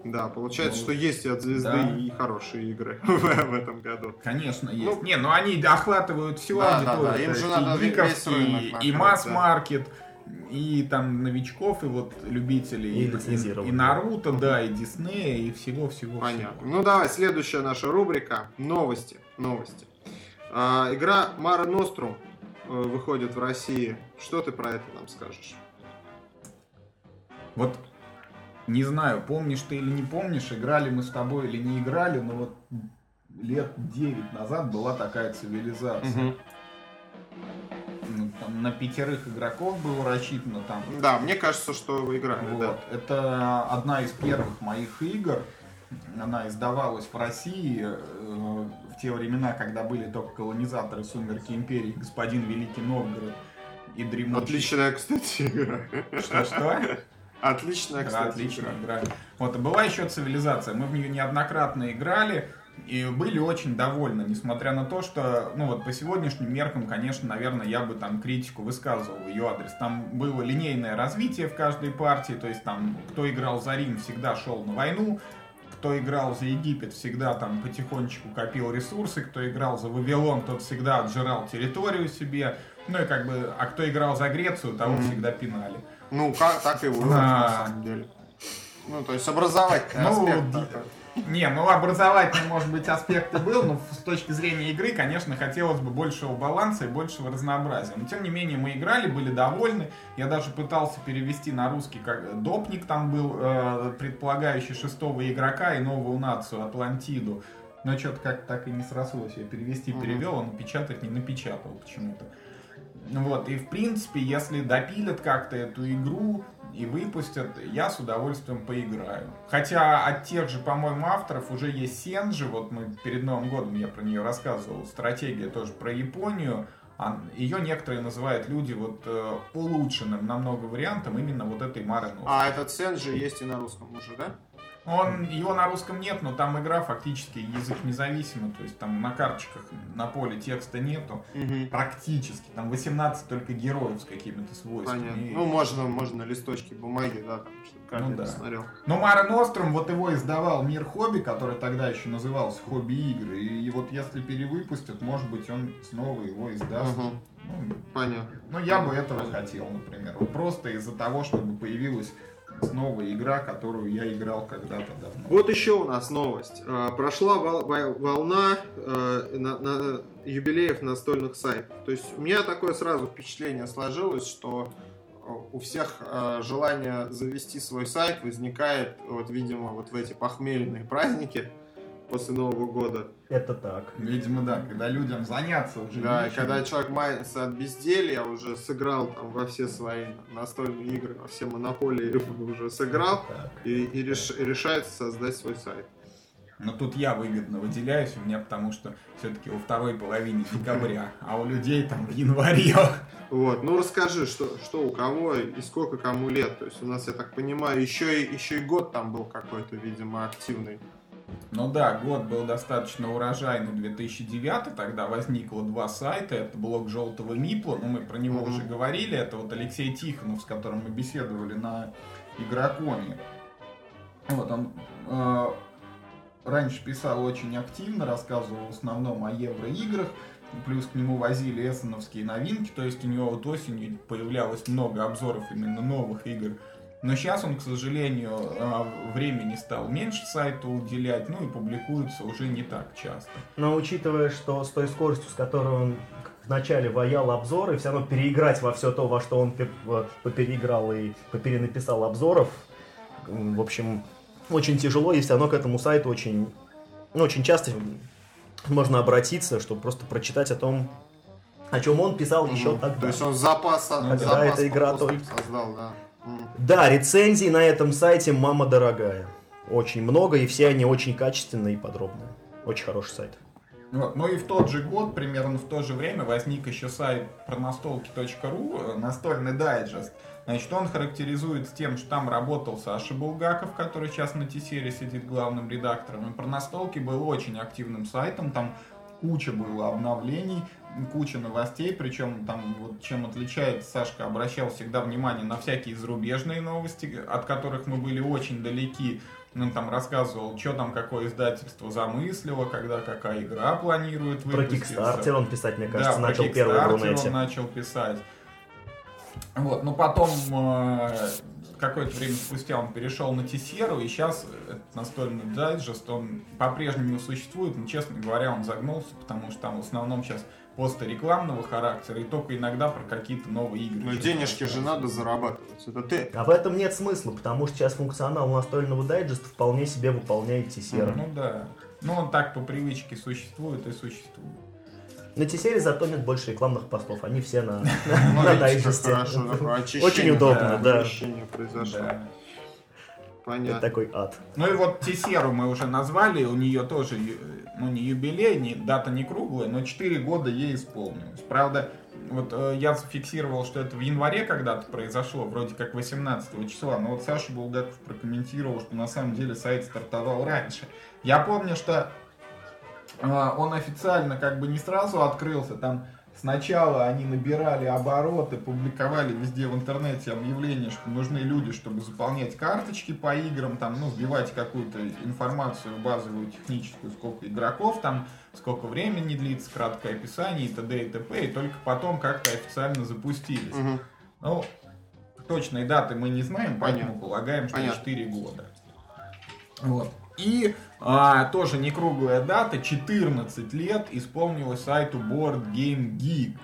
Да, получается, Ну, что есть и от звезды да. и хорошие игры в, в этом году. Конечно, есть. Ну, не, ну они охватывают всю Да, да, аудиторию. да, им то же надо и весь гиковский, и масс-маркет, и там новичков, и вот любителей, И и, лицензированных. и Наруто, да, и Диснея, и всего-всего. Понятно. Ну давай, следующая наша рубрика. Новости. Новости. А, игра Мара Нострум э, выходит в России. Что ты про это нам скажешь? Вот не знаю, помнишь ты или не помнишь, играли мы с тобой или не играли, но вот лет 9 назад была такая цивилизация. Ну, там на пятерых игроков было рассчитано, там Да, мне кажется, что вы играли, Вот. да. Это одна из первых моих игр. Она издавалась в России э, в те времена, когда были только колонизаторы Сумерки Империи, Господин Великий Новгород и Дремучий. Отличная, кстати, игра. Что-что? Отличная, Да, кстати, отличная игра. игра. Вот, была еще цивилизация. Мы в нее неоднократно играли. и были очень довольны, несмотря на то, что, ну вот по сегодняшним меркам, конечно, наверное, я бы там критику высказывал в ее адрес. Там было линейное развитие в каждой партии, то есть там кто играл за Рим, всегда шел на войну, кто играл за Египет, всегда там потихонечку копил ресурсы, кто играл за Вавилон, тот всегда отжирал территорию себе, ну и как бы, а кто играл за Грецию, того mm-hmm. всегда пинали. Ну, как, так и было, а... на самом деле. Ну, то есть образовательный ну, аспект. Не, ну образовательный, может быть, аспект и был, но с точки зрения игры, конечно, хотелось бы большего баланса и большего разнообразия. Но тем не менее мы играли, были довольны. Я даже пытался перевести на русский, как допник там был, э, предполагающий шестого игрока и новую нацию, Атлантиду. Но что-то как так и не срослось. Я перевести перевел, а напечатать не напечатал почему-то. Вот, и в принципе, если допилят как-то эту игру, и выпустят, я с удовольствием поиграю. Хотя от тех же, по-моему, авторов уже есть Сенджи, вот мы перед Новым годом я про нее рассказывал, стратегия тоже про Японию, а ее некоторые называют люди вот э, улучшенным намного вариантом именно вот этой Мары А этот Сенджи есть и на русском уже, да? Он, его на русском нет, но там игра фактически язык независимый, то есть там на карточках на поле текста нету, угу. практически, там 18 только героев с какими-то свойствами. Понятно. И... Ну, можно, можно на листочке бумаги, да, там, чтобы ну, да. посмотрел. Но Мара Ностром, вот его издавал Мир Хобби, который тогда еще назывался Хобби Игры, и, и вот если перевыпустят, может быть, он снова его издаст. Угу. Ну, Понятно. Ну, я бы этого хотел, например. Вот просто из-за того, чтобы появилась новая игра, которую я играл когда-то давно. Вот еще у нас новость. А, прошла волна на, на юбилеев настольных сайтов. То есть у меня такое сразу впечатление сложилось, что э, у всех желание завести свой сайт возникает, вот, видимо, вот в эти похмельные праздники после Нового года. Это так. Видимо, да, когда людям заняться уже. Да, и когда человек мается от безделья, уже сыграл там во все свои настольные игры, во все монополии уже сыграл и, и, реш, решается создать свой сайт. Но тут я выгодно выделяюсь у меня, потому что все-таки во второй половине декабря, а у людей там в январе. Вот, ну расскажи, что, что у кого и сколько кому лет. То есть у нас, я так понимаю, еще и, еще и год там был какой-то, видимо, активный. Ну да, год был достаточно урожайный, 2009, тогда возникло два сайта, это блог Желтого Мипла, ну мы про него mm-hmm. уже говорили, это вот Алексей Тихонов, с которым мы беседовали на Игрокоме. Вот он э, раньше писал очень активно, рассказывал в основном о евроиграх, плюс к нему возили эссеновские новинки, то есть у него вот осенью появлялось много обзоров именно новых игр, но сейчас он, к сожалению, а, времени стал меньше сайту уделять, ну и публикуется уже не так часто. Но учитывая, что с той скоростью, с которой он вначале ваял обзоры, все равно переиграть во все то, во что он попереиграл и поперенаписал обзоров, в общем, очень тяжело, и все равно к этому сайту очень, ну, очень часто можно обратиться, чтобы просто прочитать о том, о чем он писал еще тогда. То есть он запас, когда запас эта игра только создал, да. Да, рецензий на этом сайте «Мама дорогая». Очень много, и все они очень качественные и подробные. Очень хороший сайт. Вот. Ну и в тот же год, примерно в то же время, возник еще сайт пронастолки.ру, э, настольный дайджест. Значит, он характеризуется тем, что там работал Саша Булгаков, который сейчас на Тесере сидит главным редактором. И Пронастолки был очень активным сайтом, там куча было обновлений, куча новостей, причем там вот чем отличается, Сашка обращал всегда внимание на всякие зарубежные новости, от которых мы были очень далеки. Он там рассказывал, что там какое издательство замыслило, когда какая игра планирует выпуститься. Про Kickstarter он писать, мне кажется, да, начал первый в Рунете. он начал писать. Вот, но потом э, какое-то время спустя он перешел на Тесеру, и сейчас этот настольный дайджест, он по-прежнему существует, но, честно говоря, он загнулся, потому что там в основном сейчас посты рекламного характера и только иногда про какие-то новые игры. Но денежки же надо зарабатывать, это ты. А в этом нет смысла, потому что сейчас функционал настольного дайджеста вполне себе выполняет Тесера. Ну да, ну он так по привычке существует и существует. На Тесере зато нет больше рекламных постов, они все на, ну, на дайджесте. Очень удобно, да. произошло. Понятно. Это такой ад. Ну и вот Тесеру мы уже назвали, у нее тоже, ну не юбилей, не, дата не круглая, но 4 года ей исполнилось. Правда, вот э, я зафиксировал, что это в январе когда-то произошло, вроде как 18 числа, но вот Саша Булгаков прокомментировал, что на самом деле сайт стартовал раньше. Я помню, что А, он официально как бы не сразу открылся, там Сначала они набирали обороты, публиковали везде в интернете объявления, что нужны люди, чтобы заполнять карточки по играм, там, ну, вбивать какую-то информацию базовую техническую, сколько игроков там, сколько времени длится, краткое описание и т.д. и т.п. И только потом как-то официально запустились. Угу. Ну, точной даты мы не знаем, поэтому Понятно. полагаем, что Понятно. 4 года. Вот. И а, тоже не круглая дата, 14 лет исполнилось сайту Board Game Geek.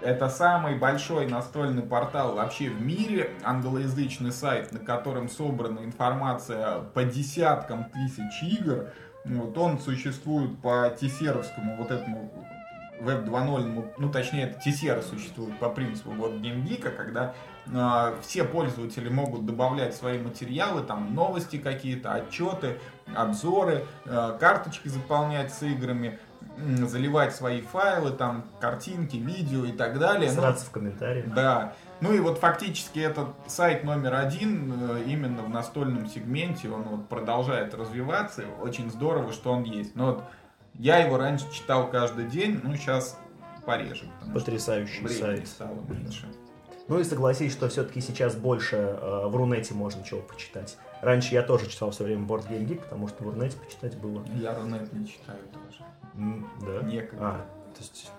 Это самый большой настольный портал вообще в мире, англоязычный сайт, на котором собрана информация по десяткам тысяч игр. Вот он существует по тесеровскому вот этому Web 2.0, ну, точнее это TCR существует по принципу вот GameGeek, когда э, все пользователи могут добавлять свои материалы, там новости какие-то, отчеты, обзоры, э, карточки заполнять с играми, заливать свои файлы, там картинки, видео и так далее. Сраться ну, в комментариях. Да. Ну и вот фактически этот сайт номер один э, именно в настольном сегменте, он вот продолжает развиваться, очень здорово, что он есть. Но вот я его раньше читал каждый день, ну сейчас пореже. Потрясающий сайт. стало меньше. Ну и согласись, что все-таки сейчас больше э, в Рунете можно чего почитать. Раньше я тоже читал все время Board Game Geek, потому что в Рунете почитать было. Я Рунет не читаю тоже. М, да? Некогда. А, то есть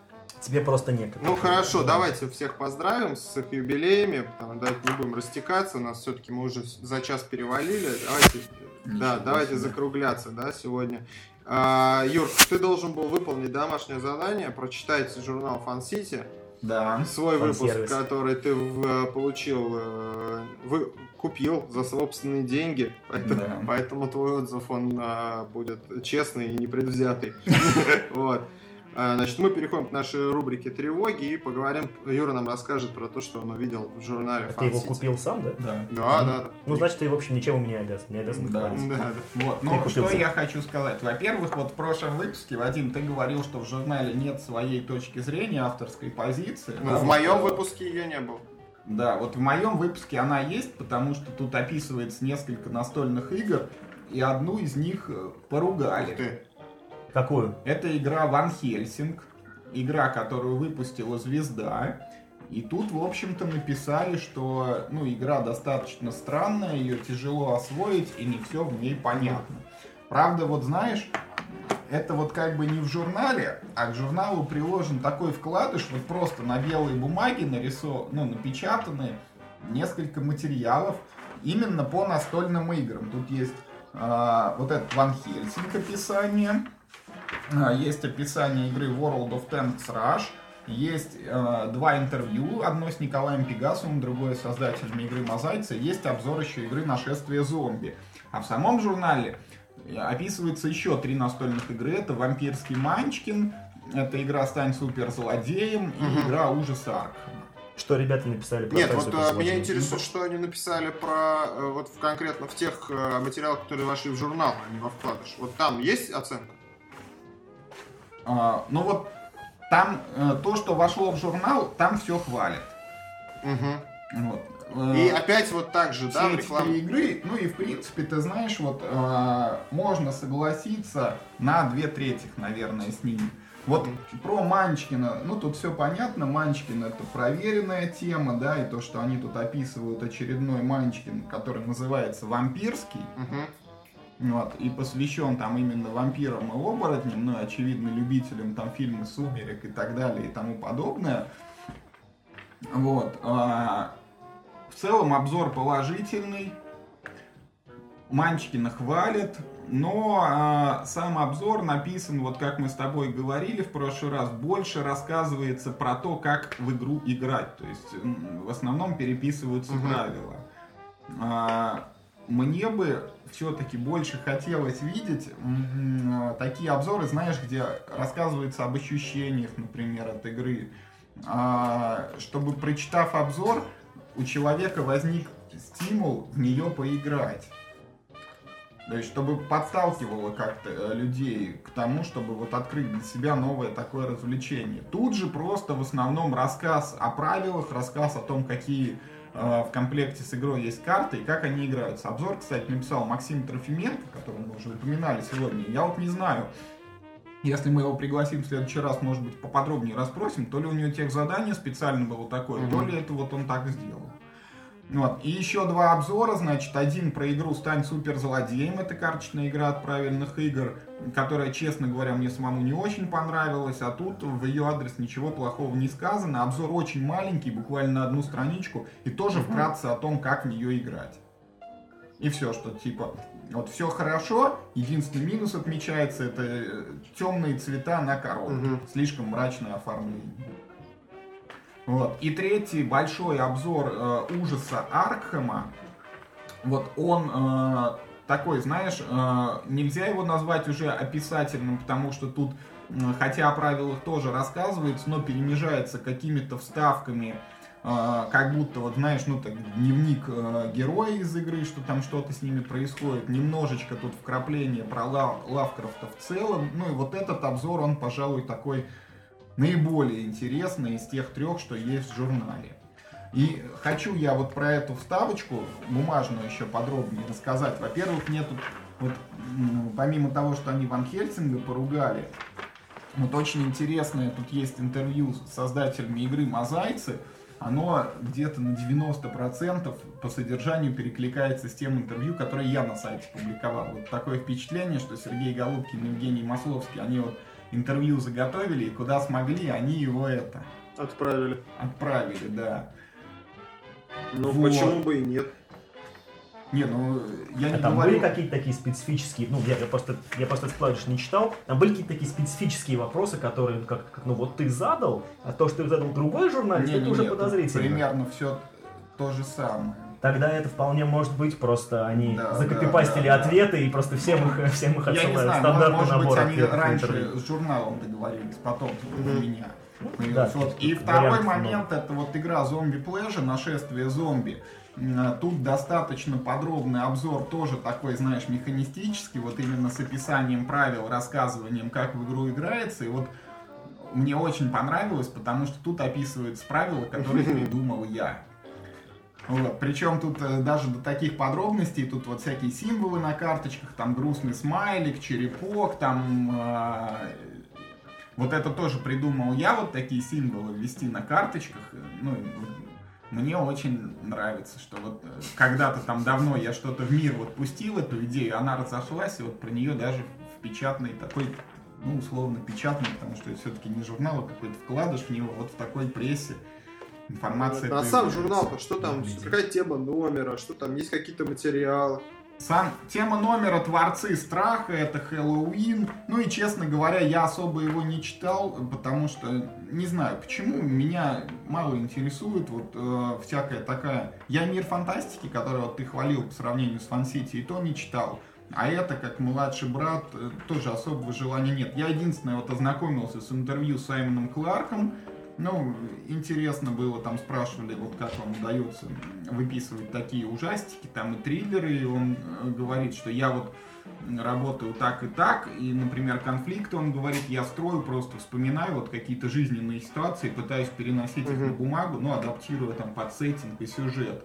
тебе просто некогда. Ну хорошо, давайте всех поздравим с их юбилеями. Там, давайте не будем растекаться, у нас все-таки мы уже за час перевалили. Давайте, да, давайте закругляться, да, сегодня. А, Юр, ты должен был выполнить домашнее задание, прочитать журнал Fan City. Да. Свой выпуск, который ты в, получил, э, вы, купил за собственные деньги, поэтому, да. поэтому твой отзыв он а, будет честный и непредвзятый. Вот. А, значит, мы переходим к нашей рубрике тревоги и поговорим. Юра нам расскажет про то, что он увидел в журнале. А ты его купил сам, да? Да. Да, да. да. Ну, значит, ты, в общем, ничем ему не обязан. Не обязан да. да, да. Вот. Ну, что я хочу сказать. Во-первых, вот в прошлом выпуске, Вадим, ты говорил, что в журнале нет своей точки зрения, авторской позиции. Ну, да, в моем выпуске ее не было. Да, вот в моем выпуске она есть, потому что тут описывается несколько настольных игр, и одну из них э, поругали. Ты. Какую? Это игра Ван Хельсинг, игра, которую выпустила Звезда. И тут, в общем-то, написали, что ну, игра достаточно странная, ее тяжело освоить, и не все в ней понятно. Правда, вот знаешь, это вот как бы не в журнале, а к журналу приложен такой вкладыш, вот просто на белой бумаге нарисован, ну, напечатаны несколько материалов именно по настольным играм. Тут есть э, вот этот Ван Хельсинг описание, есть описание игры World of Tanks Rush, есть э, два интервью, одно с Николаем Пегасовым, другое с создателем игры Мозаица, есть обзор еще игры Нашествие зомби. А в самом журнале описывается еще три настольных игры. Это Вампирский Манчкин, это игра Стань суперзлодеем и угу. игра Ужас Аркхема. Что ребята написали про Нет, вот а, меня интересует, что они написали про э, вот конкретно в тех э, материалах, которые вошли в журнал, а не во вкладыш. Вот там есть оценка? А, ну вот там э, то, что вошло в журнал, там все хвалят. Угу. Вот. И э, опять вот так же, да, эти реклам... игры, ну и в принципе, ты знаешь, вот э, можно согласиться на две трети, наверное, с ними. Вот mm-hmm. про Манчкина, ну тут все понятно, Манчкин это проверенная тема, да, и то, что они тут описывают очередной Манчкин, который называется вампирский. Mm-hmm. Вот, и посвящен там именно вампирам и оборотням, ну, очевидно, любителям там фильмы «Сумерек» и так далее и тому подобное. Вот. А, в целом обзор положительный. Манчкина хвалят, но а, сам обзор написан, вот как мы с тобой говорили в прошлый раз, больше рассказывается про то, как в игру играть. То есть в основном переписываются угу. правила. Мне бы все-таки больше хотелось видеть такие обзоры, знаешь, где рассказывается об ощущениях, например, от игры. А, чтобы, прочитав обзор, у человека возник стимул в нее поиграть. То есть, чтобы подсталкивало как-то э, людей к тому, чтобы вот открыть для себя новое такое развлечение. Тут же просто в основном рассказ о правилах, рассказ о том, какие Э, в комплекте с игрой есть карты и как они играются. Обзор, кстати, написал Максим Трофименко, которого мы уже упоминали сегодня. Я вот не знаю, Если мы его пригласим в следующий раз, может быть, поподробнее расспросим, то ли у него тех задание специально было такое, mm-hmm. то ли это вот он так сделал. Вот. И еще два обзора, значит, один про игру «Стань суперзлодеем», это карточная игра от правильных игр, которая, честно говоря, мне самому не очень понравилась, а тут в ее адрес ничего плохого не сказано. Обзор очень маленький, буквально на одну страничку, и тоже вкратце о том, как в нее играть. И все, что типа, вот все хорошо, единственный минус отмечается, это э, темные цвета на коробке, угу. слишком мрачное оформление. Вот. И третий большой обзор э, ужаса Аркхема. Вот он э, такой, знаешь, э, нельзя его назвать уже описательным, потому что тут, э, хотя о правилах тоже рассказывается, но перемежается какими-то вставками, э, как будто, вот знаешь, ну так, дневник э, героя из игры, что там что-то с ними происходит, немножечко тут вкрапление про Лав, Лавкрафта в целом. Ну и вот этот обзор, он, пожалуй, такой наиболее интересный из тех трех, что есть в журнале. И хочу я вот про эту вставочку бумажную еще подробнее рассказать. Во-первых, мне тут, вот, помимо того, что они Ван Хельсинга поругали, вот очень интересное, тут есть интервью с создателями игры Мозайцы, оно где-то на 90% по содержанию перекликается с тем интервью, которое я на сайте публиковал. Вот такое впечатление, что Сергей Голубкин и Евгений Масловский, они вот интервью заготовили, и куда смогли, они его это... Отправили. Отправили, да. Ну, вот. почему бы и нет? Не, ну, я не а там говорю... были какие-то такие специфические, ну, я, я просто, я просто этот не читал, там были какие-то такие специфические вопросы, которые, как, как, ну, вот ты задал, а то, что ты задал другой журналист, не, это не, уже не, подозрительно. Примерно все то же самое тогда это вполне может быть просто они да, закопипастили да, да, ответы да. и просто всем их, всем их отсылают. Я не знаю, стандартный может набор быть, они раньше с журналом договорились, потом mm-hmm. меня. Да, вот. И второй момент, это вот игра Зомби Pleasure, нашествие зомби. Тут достаточно подробный обзор, тоже такой, знаешь, механистический, вот именно с описанием правил, рассказыванием, как в игру играется. И вот мне очень понравилось, потому что тут описываются правила, которые придумал я. Вот. Причем тут э, даже до таких подробностей, тут вот всякие символы на карточках, там грустный смайлик, черепок, там... Э, вот это тоже придумал я, вот такие символы ввести на карточках. Ну, мне очень нравится, что вот э, когда-то там давно я что-то в мир вот пустил эту идею, она разошлась, и вот про нее даже в печатный такой, ну, условно печатный, потому что это все-таки не журнал, а какой-то вкладыш в него, вот в такой прессе информация. А сам журнал-то, что там, какая тема номера, что там, есть какие-то материалы? Сам, тема номера «Творцы страха» — это Хэллоуин. Ну и, честно говоря, я особо его не читал, потому что, не знаю почему, меня мало интересует вот э, всякая такая... Я «Мир фантастики», который вот ты хвалил по сравнению с Фансити, и то не читал. А это, как младший брат, э, тоже особого желания нет. Я единственное вот ознакомился с интервью с Саймоном Кларком, ну, интересно было, там спрашивали, вот как вам удается выписывать такие ужастики, там и триллеры, и он э, говорит, что я вот работаю так и так, и, например, конфликт, он говорит, я строю, просто вспоминаю вот какие-то жизненные ситуации, пытаюсь переносить их на бумагу, ну, адаптируя там под сеттинг и сюжет.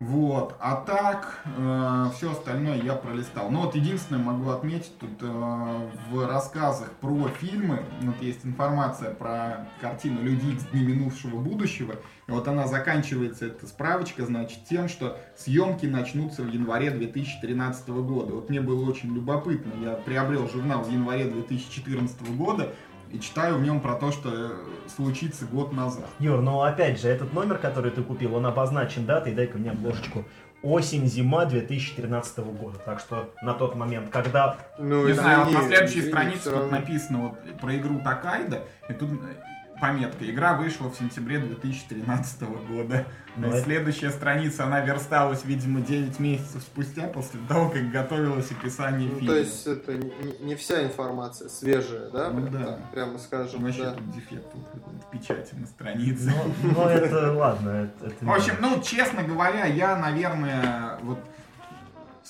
Вот, а так, э, все остальное я пролистал. Но вот единственное могу отметить, тут э, в рассказах про фильмы, вот есть информация про картину «Люди Икс. Дни минувшего будущего», и вот она заканчивается, эта справочка, значит, тем, что съемки начнутся в январе 2013 года. Вот мне было очень любопытно, я приобрел журнал в январе 2014 года, и читаю в нем про то, что э, случится год назад. Юр, ну опять же, этот номер, который ты купил, он обозначен датой, дай-ка мне обложечку. Осень-зима 2013 года. Так что на тот момент, когда... Ну, не знаю, вот на следующей странице тут написано вот про игру Такайда, и тут пометка. Игра вышла в сентябре 2013 года. Но это... Следующая страница, она версталась, видимо, 9 месяцев спустя, после того, как готовилось описание ну, фильма. То есть это не, не вся информация свежая, да? Ну, да. Так, прямо скажем. Вообще да. тут дефект в печати на странице. Ну, ну это ладно. Это, это в общем, ну, честно говоря, я, наверное, вот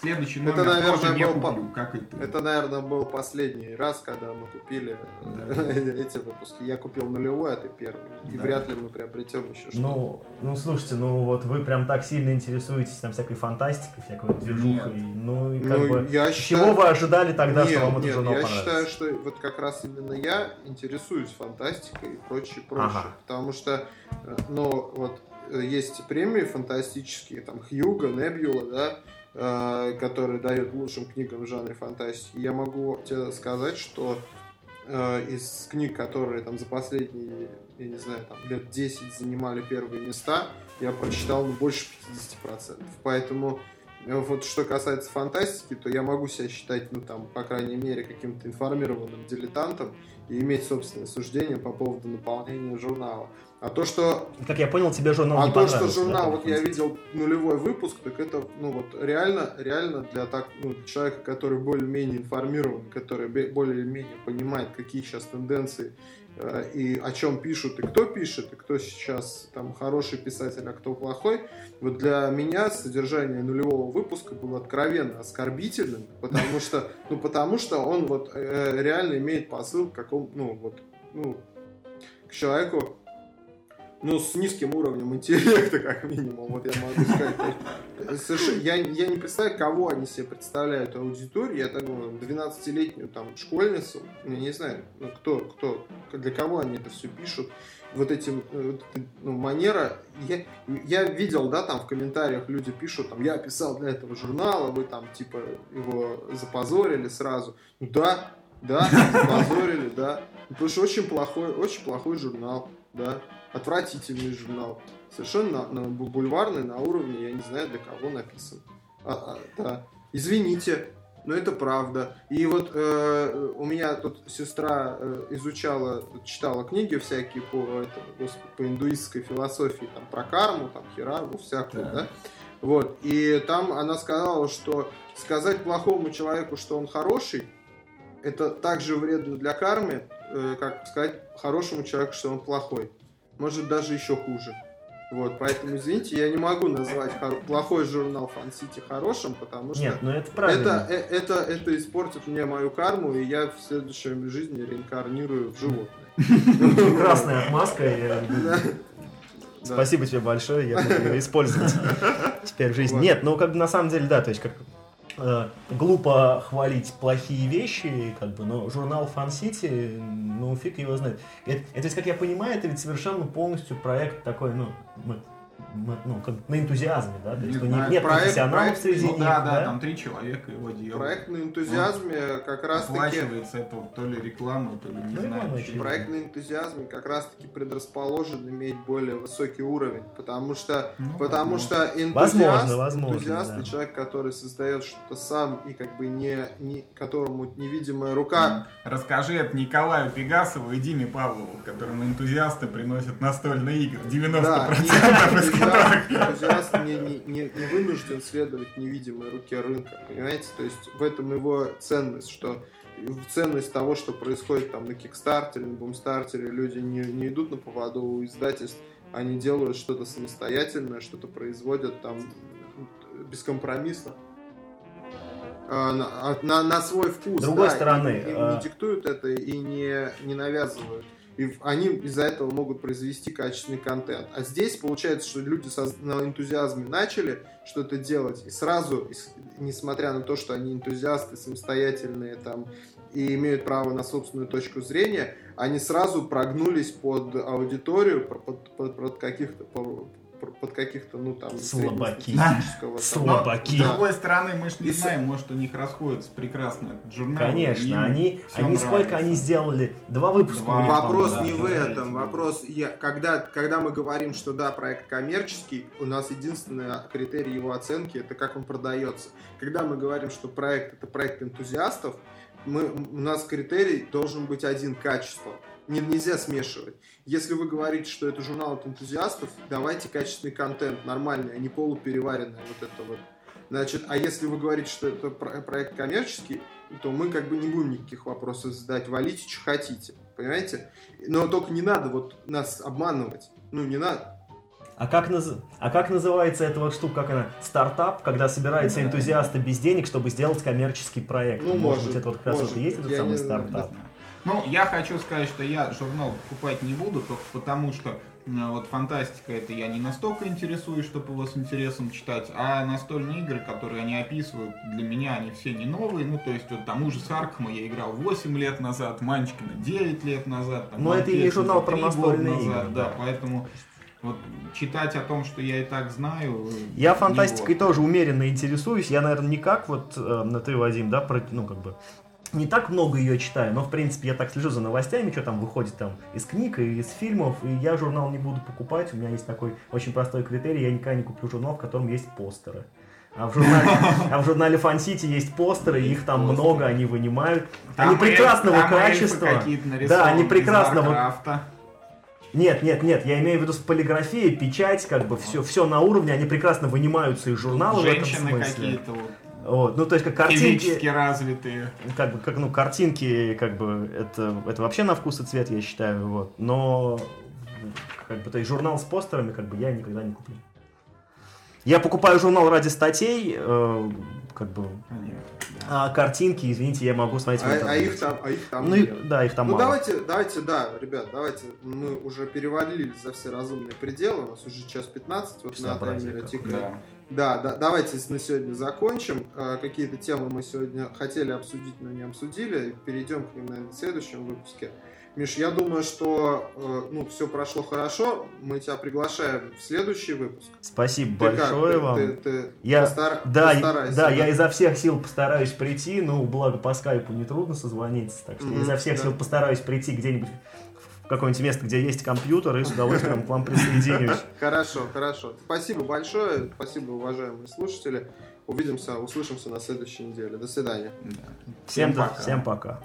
Следующий Это, номер наверное, тоже не был по- куплю, как и ты. Это, наверное, был последний раз, когда мы купили э, эти выпуски. Я купил нулевой, а ты первый. И Да. вряд ли мы приобретем еще что-то. Ну, ну, слушайте, ну вот вы прям так сильно интересуетесь там всякой фантастикой, всякой движухой. Ну, и как Ну, бы... я Чего считаю- вы ожидали тогда, нет, что вам нет, журнал я понравится? считаю, что вот как раз именно я интересуюсь фантастикой и прочее, прочее. Ага. Потому что, э, ну, вот э, есть премии фантастические, там, Хьюга, Небюла, да, э, которые дают лучшим книгам в жанре фантастики. Я могу тебе сказать, что э, из книг, которые там за последние, я не знаю, там, лет 10 занимали первые места, я прочитал ну, больше 50%. Поэтому э, вот что касается фантастики, то я могу себя считать, ну там, по крайней мере, каким-то информированным дилетантом и иметь собственное суждение по поводу наполнения журнала. А то, что Как я понял, тебе журнал а не то, что журнал, да, вот я видел нулевой выпуск, так это, ну вот реально, реально для так, ну, человека, который более-менее информирован, который более-менее понимает, какие сейчас тенденции э, и о чем пишут, и кто пишет, и кто сейчас там хороший писатель, а кто плохой. Вот для меня содержание нулевого выпуска было откровенно оскорбительным, потому что, ну потому что он вот э, реально имеет посыл к какому, ну вот, ну, к человеку, ну, с низким уровнем интеллекта, как минимум, вот я могу сказать. Есть, совершенно- я, я не представляю, кого они себе представляют аудиторию. Я так думаю, 12-летнюю там школьницу, я не знаю, ну, кто, кто, для кого они это все пишут. Вот этим, э, вот ну, манера. Я, я видел, да, там в комментариях люди пишут, там, я писал для этого журнала, вы там, типа, его запозорили сразу. Ну да, да, запозорили, да. Потому что очень плохой, очень плохой журнал, да отвратительный журнал. Совершенно на, бу- бульварный, на уровне, я не знаю, для кого написан. А, а, да. Извините, но это правда. И вот э, у меня тут сестра э, изучала, читала книги всякие по, этому, господи, по индуистской философии, там, про карму, там, хираму, всякую, Так. да. Вот. И там она сказала, что сказать плохому человеку, что он хороший, это так же вредно для кармы, э, как сказать хорошему человеку, что он плохой. Может, даже еще хуже. Вот, поэтому, извините, я не могу назвать плохой журнал Фан Сити хорошим, потому что Нет, ну это правильно. это, э- это, это испортит мне мою карму, и я в следующей жизни реинкарнирую в животное. Прекрасная отмазка. Спасибо тебе большое, я буду ее использовать теперь в жизни. Нет, ну как бы на самом деле, да, то есть как э, глупо хвалить плохие вещи, как бы, но журнал Fun City, ну фиг его знает. Это, это, как я понимаю, это ведь совершенно полностью проект такой, ну, мы- ну, как на энтузиазме, да, то есть Не у них знаю, нет проект- профессионалов проект- среди Ну них, да, да, там три человека его делают. Проект на энтузиазме как раз таки Оплачивается это то ли реклама, то ли не Ну, знаю. очевидно. Проект на энтузиазме как раз таки предрасположен иметь более высокий уровень, потому что Ну, потому возможно. что энтузиаст, Возможно, возможно, энтузиаст да. человек, который создает что-то сам и как бы не, не которому невидимая рука Расскажи это Николаю Пегасову и Диме Павлову, которым энтузиасты приносят настольные игры. 90% Да, из которых... энтузиаст не, не, не, не вынужден следовать невидимой руке рынка, понимаете? То есть в этом его ценность, что ценность того, что происходит там на Кикстартере, на Бумстартере, люди не, не идут на поводу у издательств, они делают что-то самостоятельное, что-то производят там бескомпромиссно. А, На, а- на- на свой вкус. С другой да, и стороны, им а- не диктуют это и не, не навязывают. И они из-за этого могут произвести качественный контент. А здесь получается, что люди со- на энтузиазме начали что-то делать, и сразу, несмотря на то, что они энтузиасты, самостоятельные там, и имеют право на собственную точку зрения, они сразу прогнулись под аудиторию, под, под- под- каких-то под каких-то, ну там, Слабаки. там, Слабаки. С другой стороны, мы же не И с- знаем, может у них расходится прекрасно этот журнал. Конечно, они, они сколько нравится. они сделали? Два выпуска. Два. них, Вопрос по-моему, не да. в да, этом. да. Вопрос, я, когда, когда мы говорим, что да, проект коммерческий, у нас единственный критерий его оценки это как он продается. Когда мы говорим, что проект это проект энтузиастов, мы, у нас критерий должен быть один качество. Не- нельзя смешивать. Если вы говорите, что это журнал от энтузиастов, давайте качественный контент, нормальный, а не полупереваренное вот это вот. Значит, а если вы говорите, что это про- проект коммерческий, то мы как бы не будем никаких вопросов задать. Валите, что хотите. Понимаете? Но только не надо вот нас обманывать. Ну, не надо. А как, наз... а как называется эта вот штука, как она? Стартап, когда собираются энтузиасты без денег, чтобы сделать коммерческий проект. Ну, может, быть, это вот как раз может. вот и есть этот Я самый не стартап. Ну, я хочу сказать, что я журнал покупать не буду, только потому что вот фантастика это я не настолько интересуюсь, чтобы его с интересом читать, а настольные игры, которые они описывают, для меня они все не новые, ну, то есть вот тому же Саркма я играл 8 лет назад, Манчкина 9 лет назад. там, Но это и журнал про 3 года настольные назад, игры, Да, да. поэтому вот читать о том, что я и так знаю... Я фантастикой вот. тоже умеренно интересуюсь. Я, наверное, не как вот э, на ты, Вадим, да, про- ну, как бы, не так много ее читаю, но, в принципе, я так слежу за новостями, что там выходит там из книг и из фильмов, и я журнал не буду покупать. У меня есть такой очень простой критерий, я никогда не куплю журнал, в котором есть постеры. А в журнале, а в журнале Fun City есть постеры, их там Постеры. много, они вынимают. Там они прекрасного эльфы качества. Да, они прекрасного. Нет, нет, нет, я имею в виду с полиграфией, печать, как бы все, все на уровне, они прекрасно вынимаются из журнала в этом смысле. какие-то вот, Вот, ну то есть как физически картинки, развитые. как бы, как, ну, картинки, как бы, это, это вообще на вкус и цвет, я считаю, вот, но, как бы, то есть журнал с постерами, как бы, я никогда не куплю. Я покупаю журнал ради статей, э, как бы, Понятно, да. а картинки, извините, я могу смотреть А, а их там, а их там Ну, нет. да, их там ну мало. давайте, давайте, да, ребят, давайте, мы уже перевалили за все разумные пределы, у нас уже час 15, вот на Безобразие таймере тикает. Да. Да, да, давайте на сегодня закончим. Э, Какие-то темы мы сегодня хотели обсудить, но не обсудили. Перейдем к ним, наверное, в следующем выпуске. Миш, я думаю, что э, ну, все прошло хорошо. Мы тебя приглашаем в следующий выпуск. Спасибо Ты как? большое Ты- вам. ты- ты Я- постара- Да, постарайся, да, я изо всех сил постараюсь прийти, ну, благо по скайпу нетрудно созвониться, так что я Мгм, изо всех да. сил постараюсь прийти где-нибудь какое-нибудь место, где есть компьютер, и с удовольствием к вам присоединюсь. Хорошо, хорошо. Спасибо большое. Спасибо, уважаемые слушатели. Увидимся, услышимся на следующей неделе. До свидания. Да. Всем, пока. всем пока.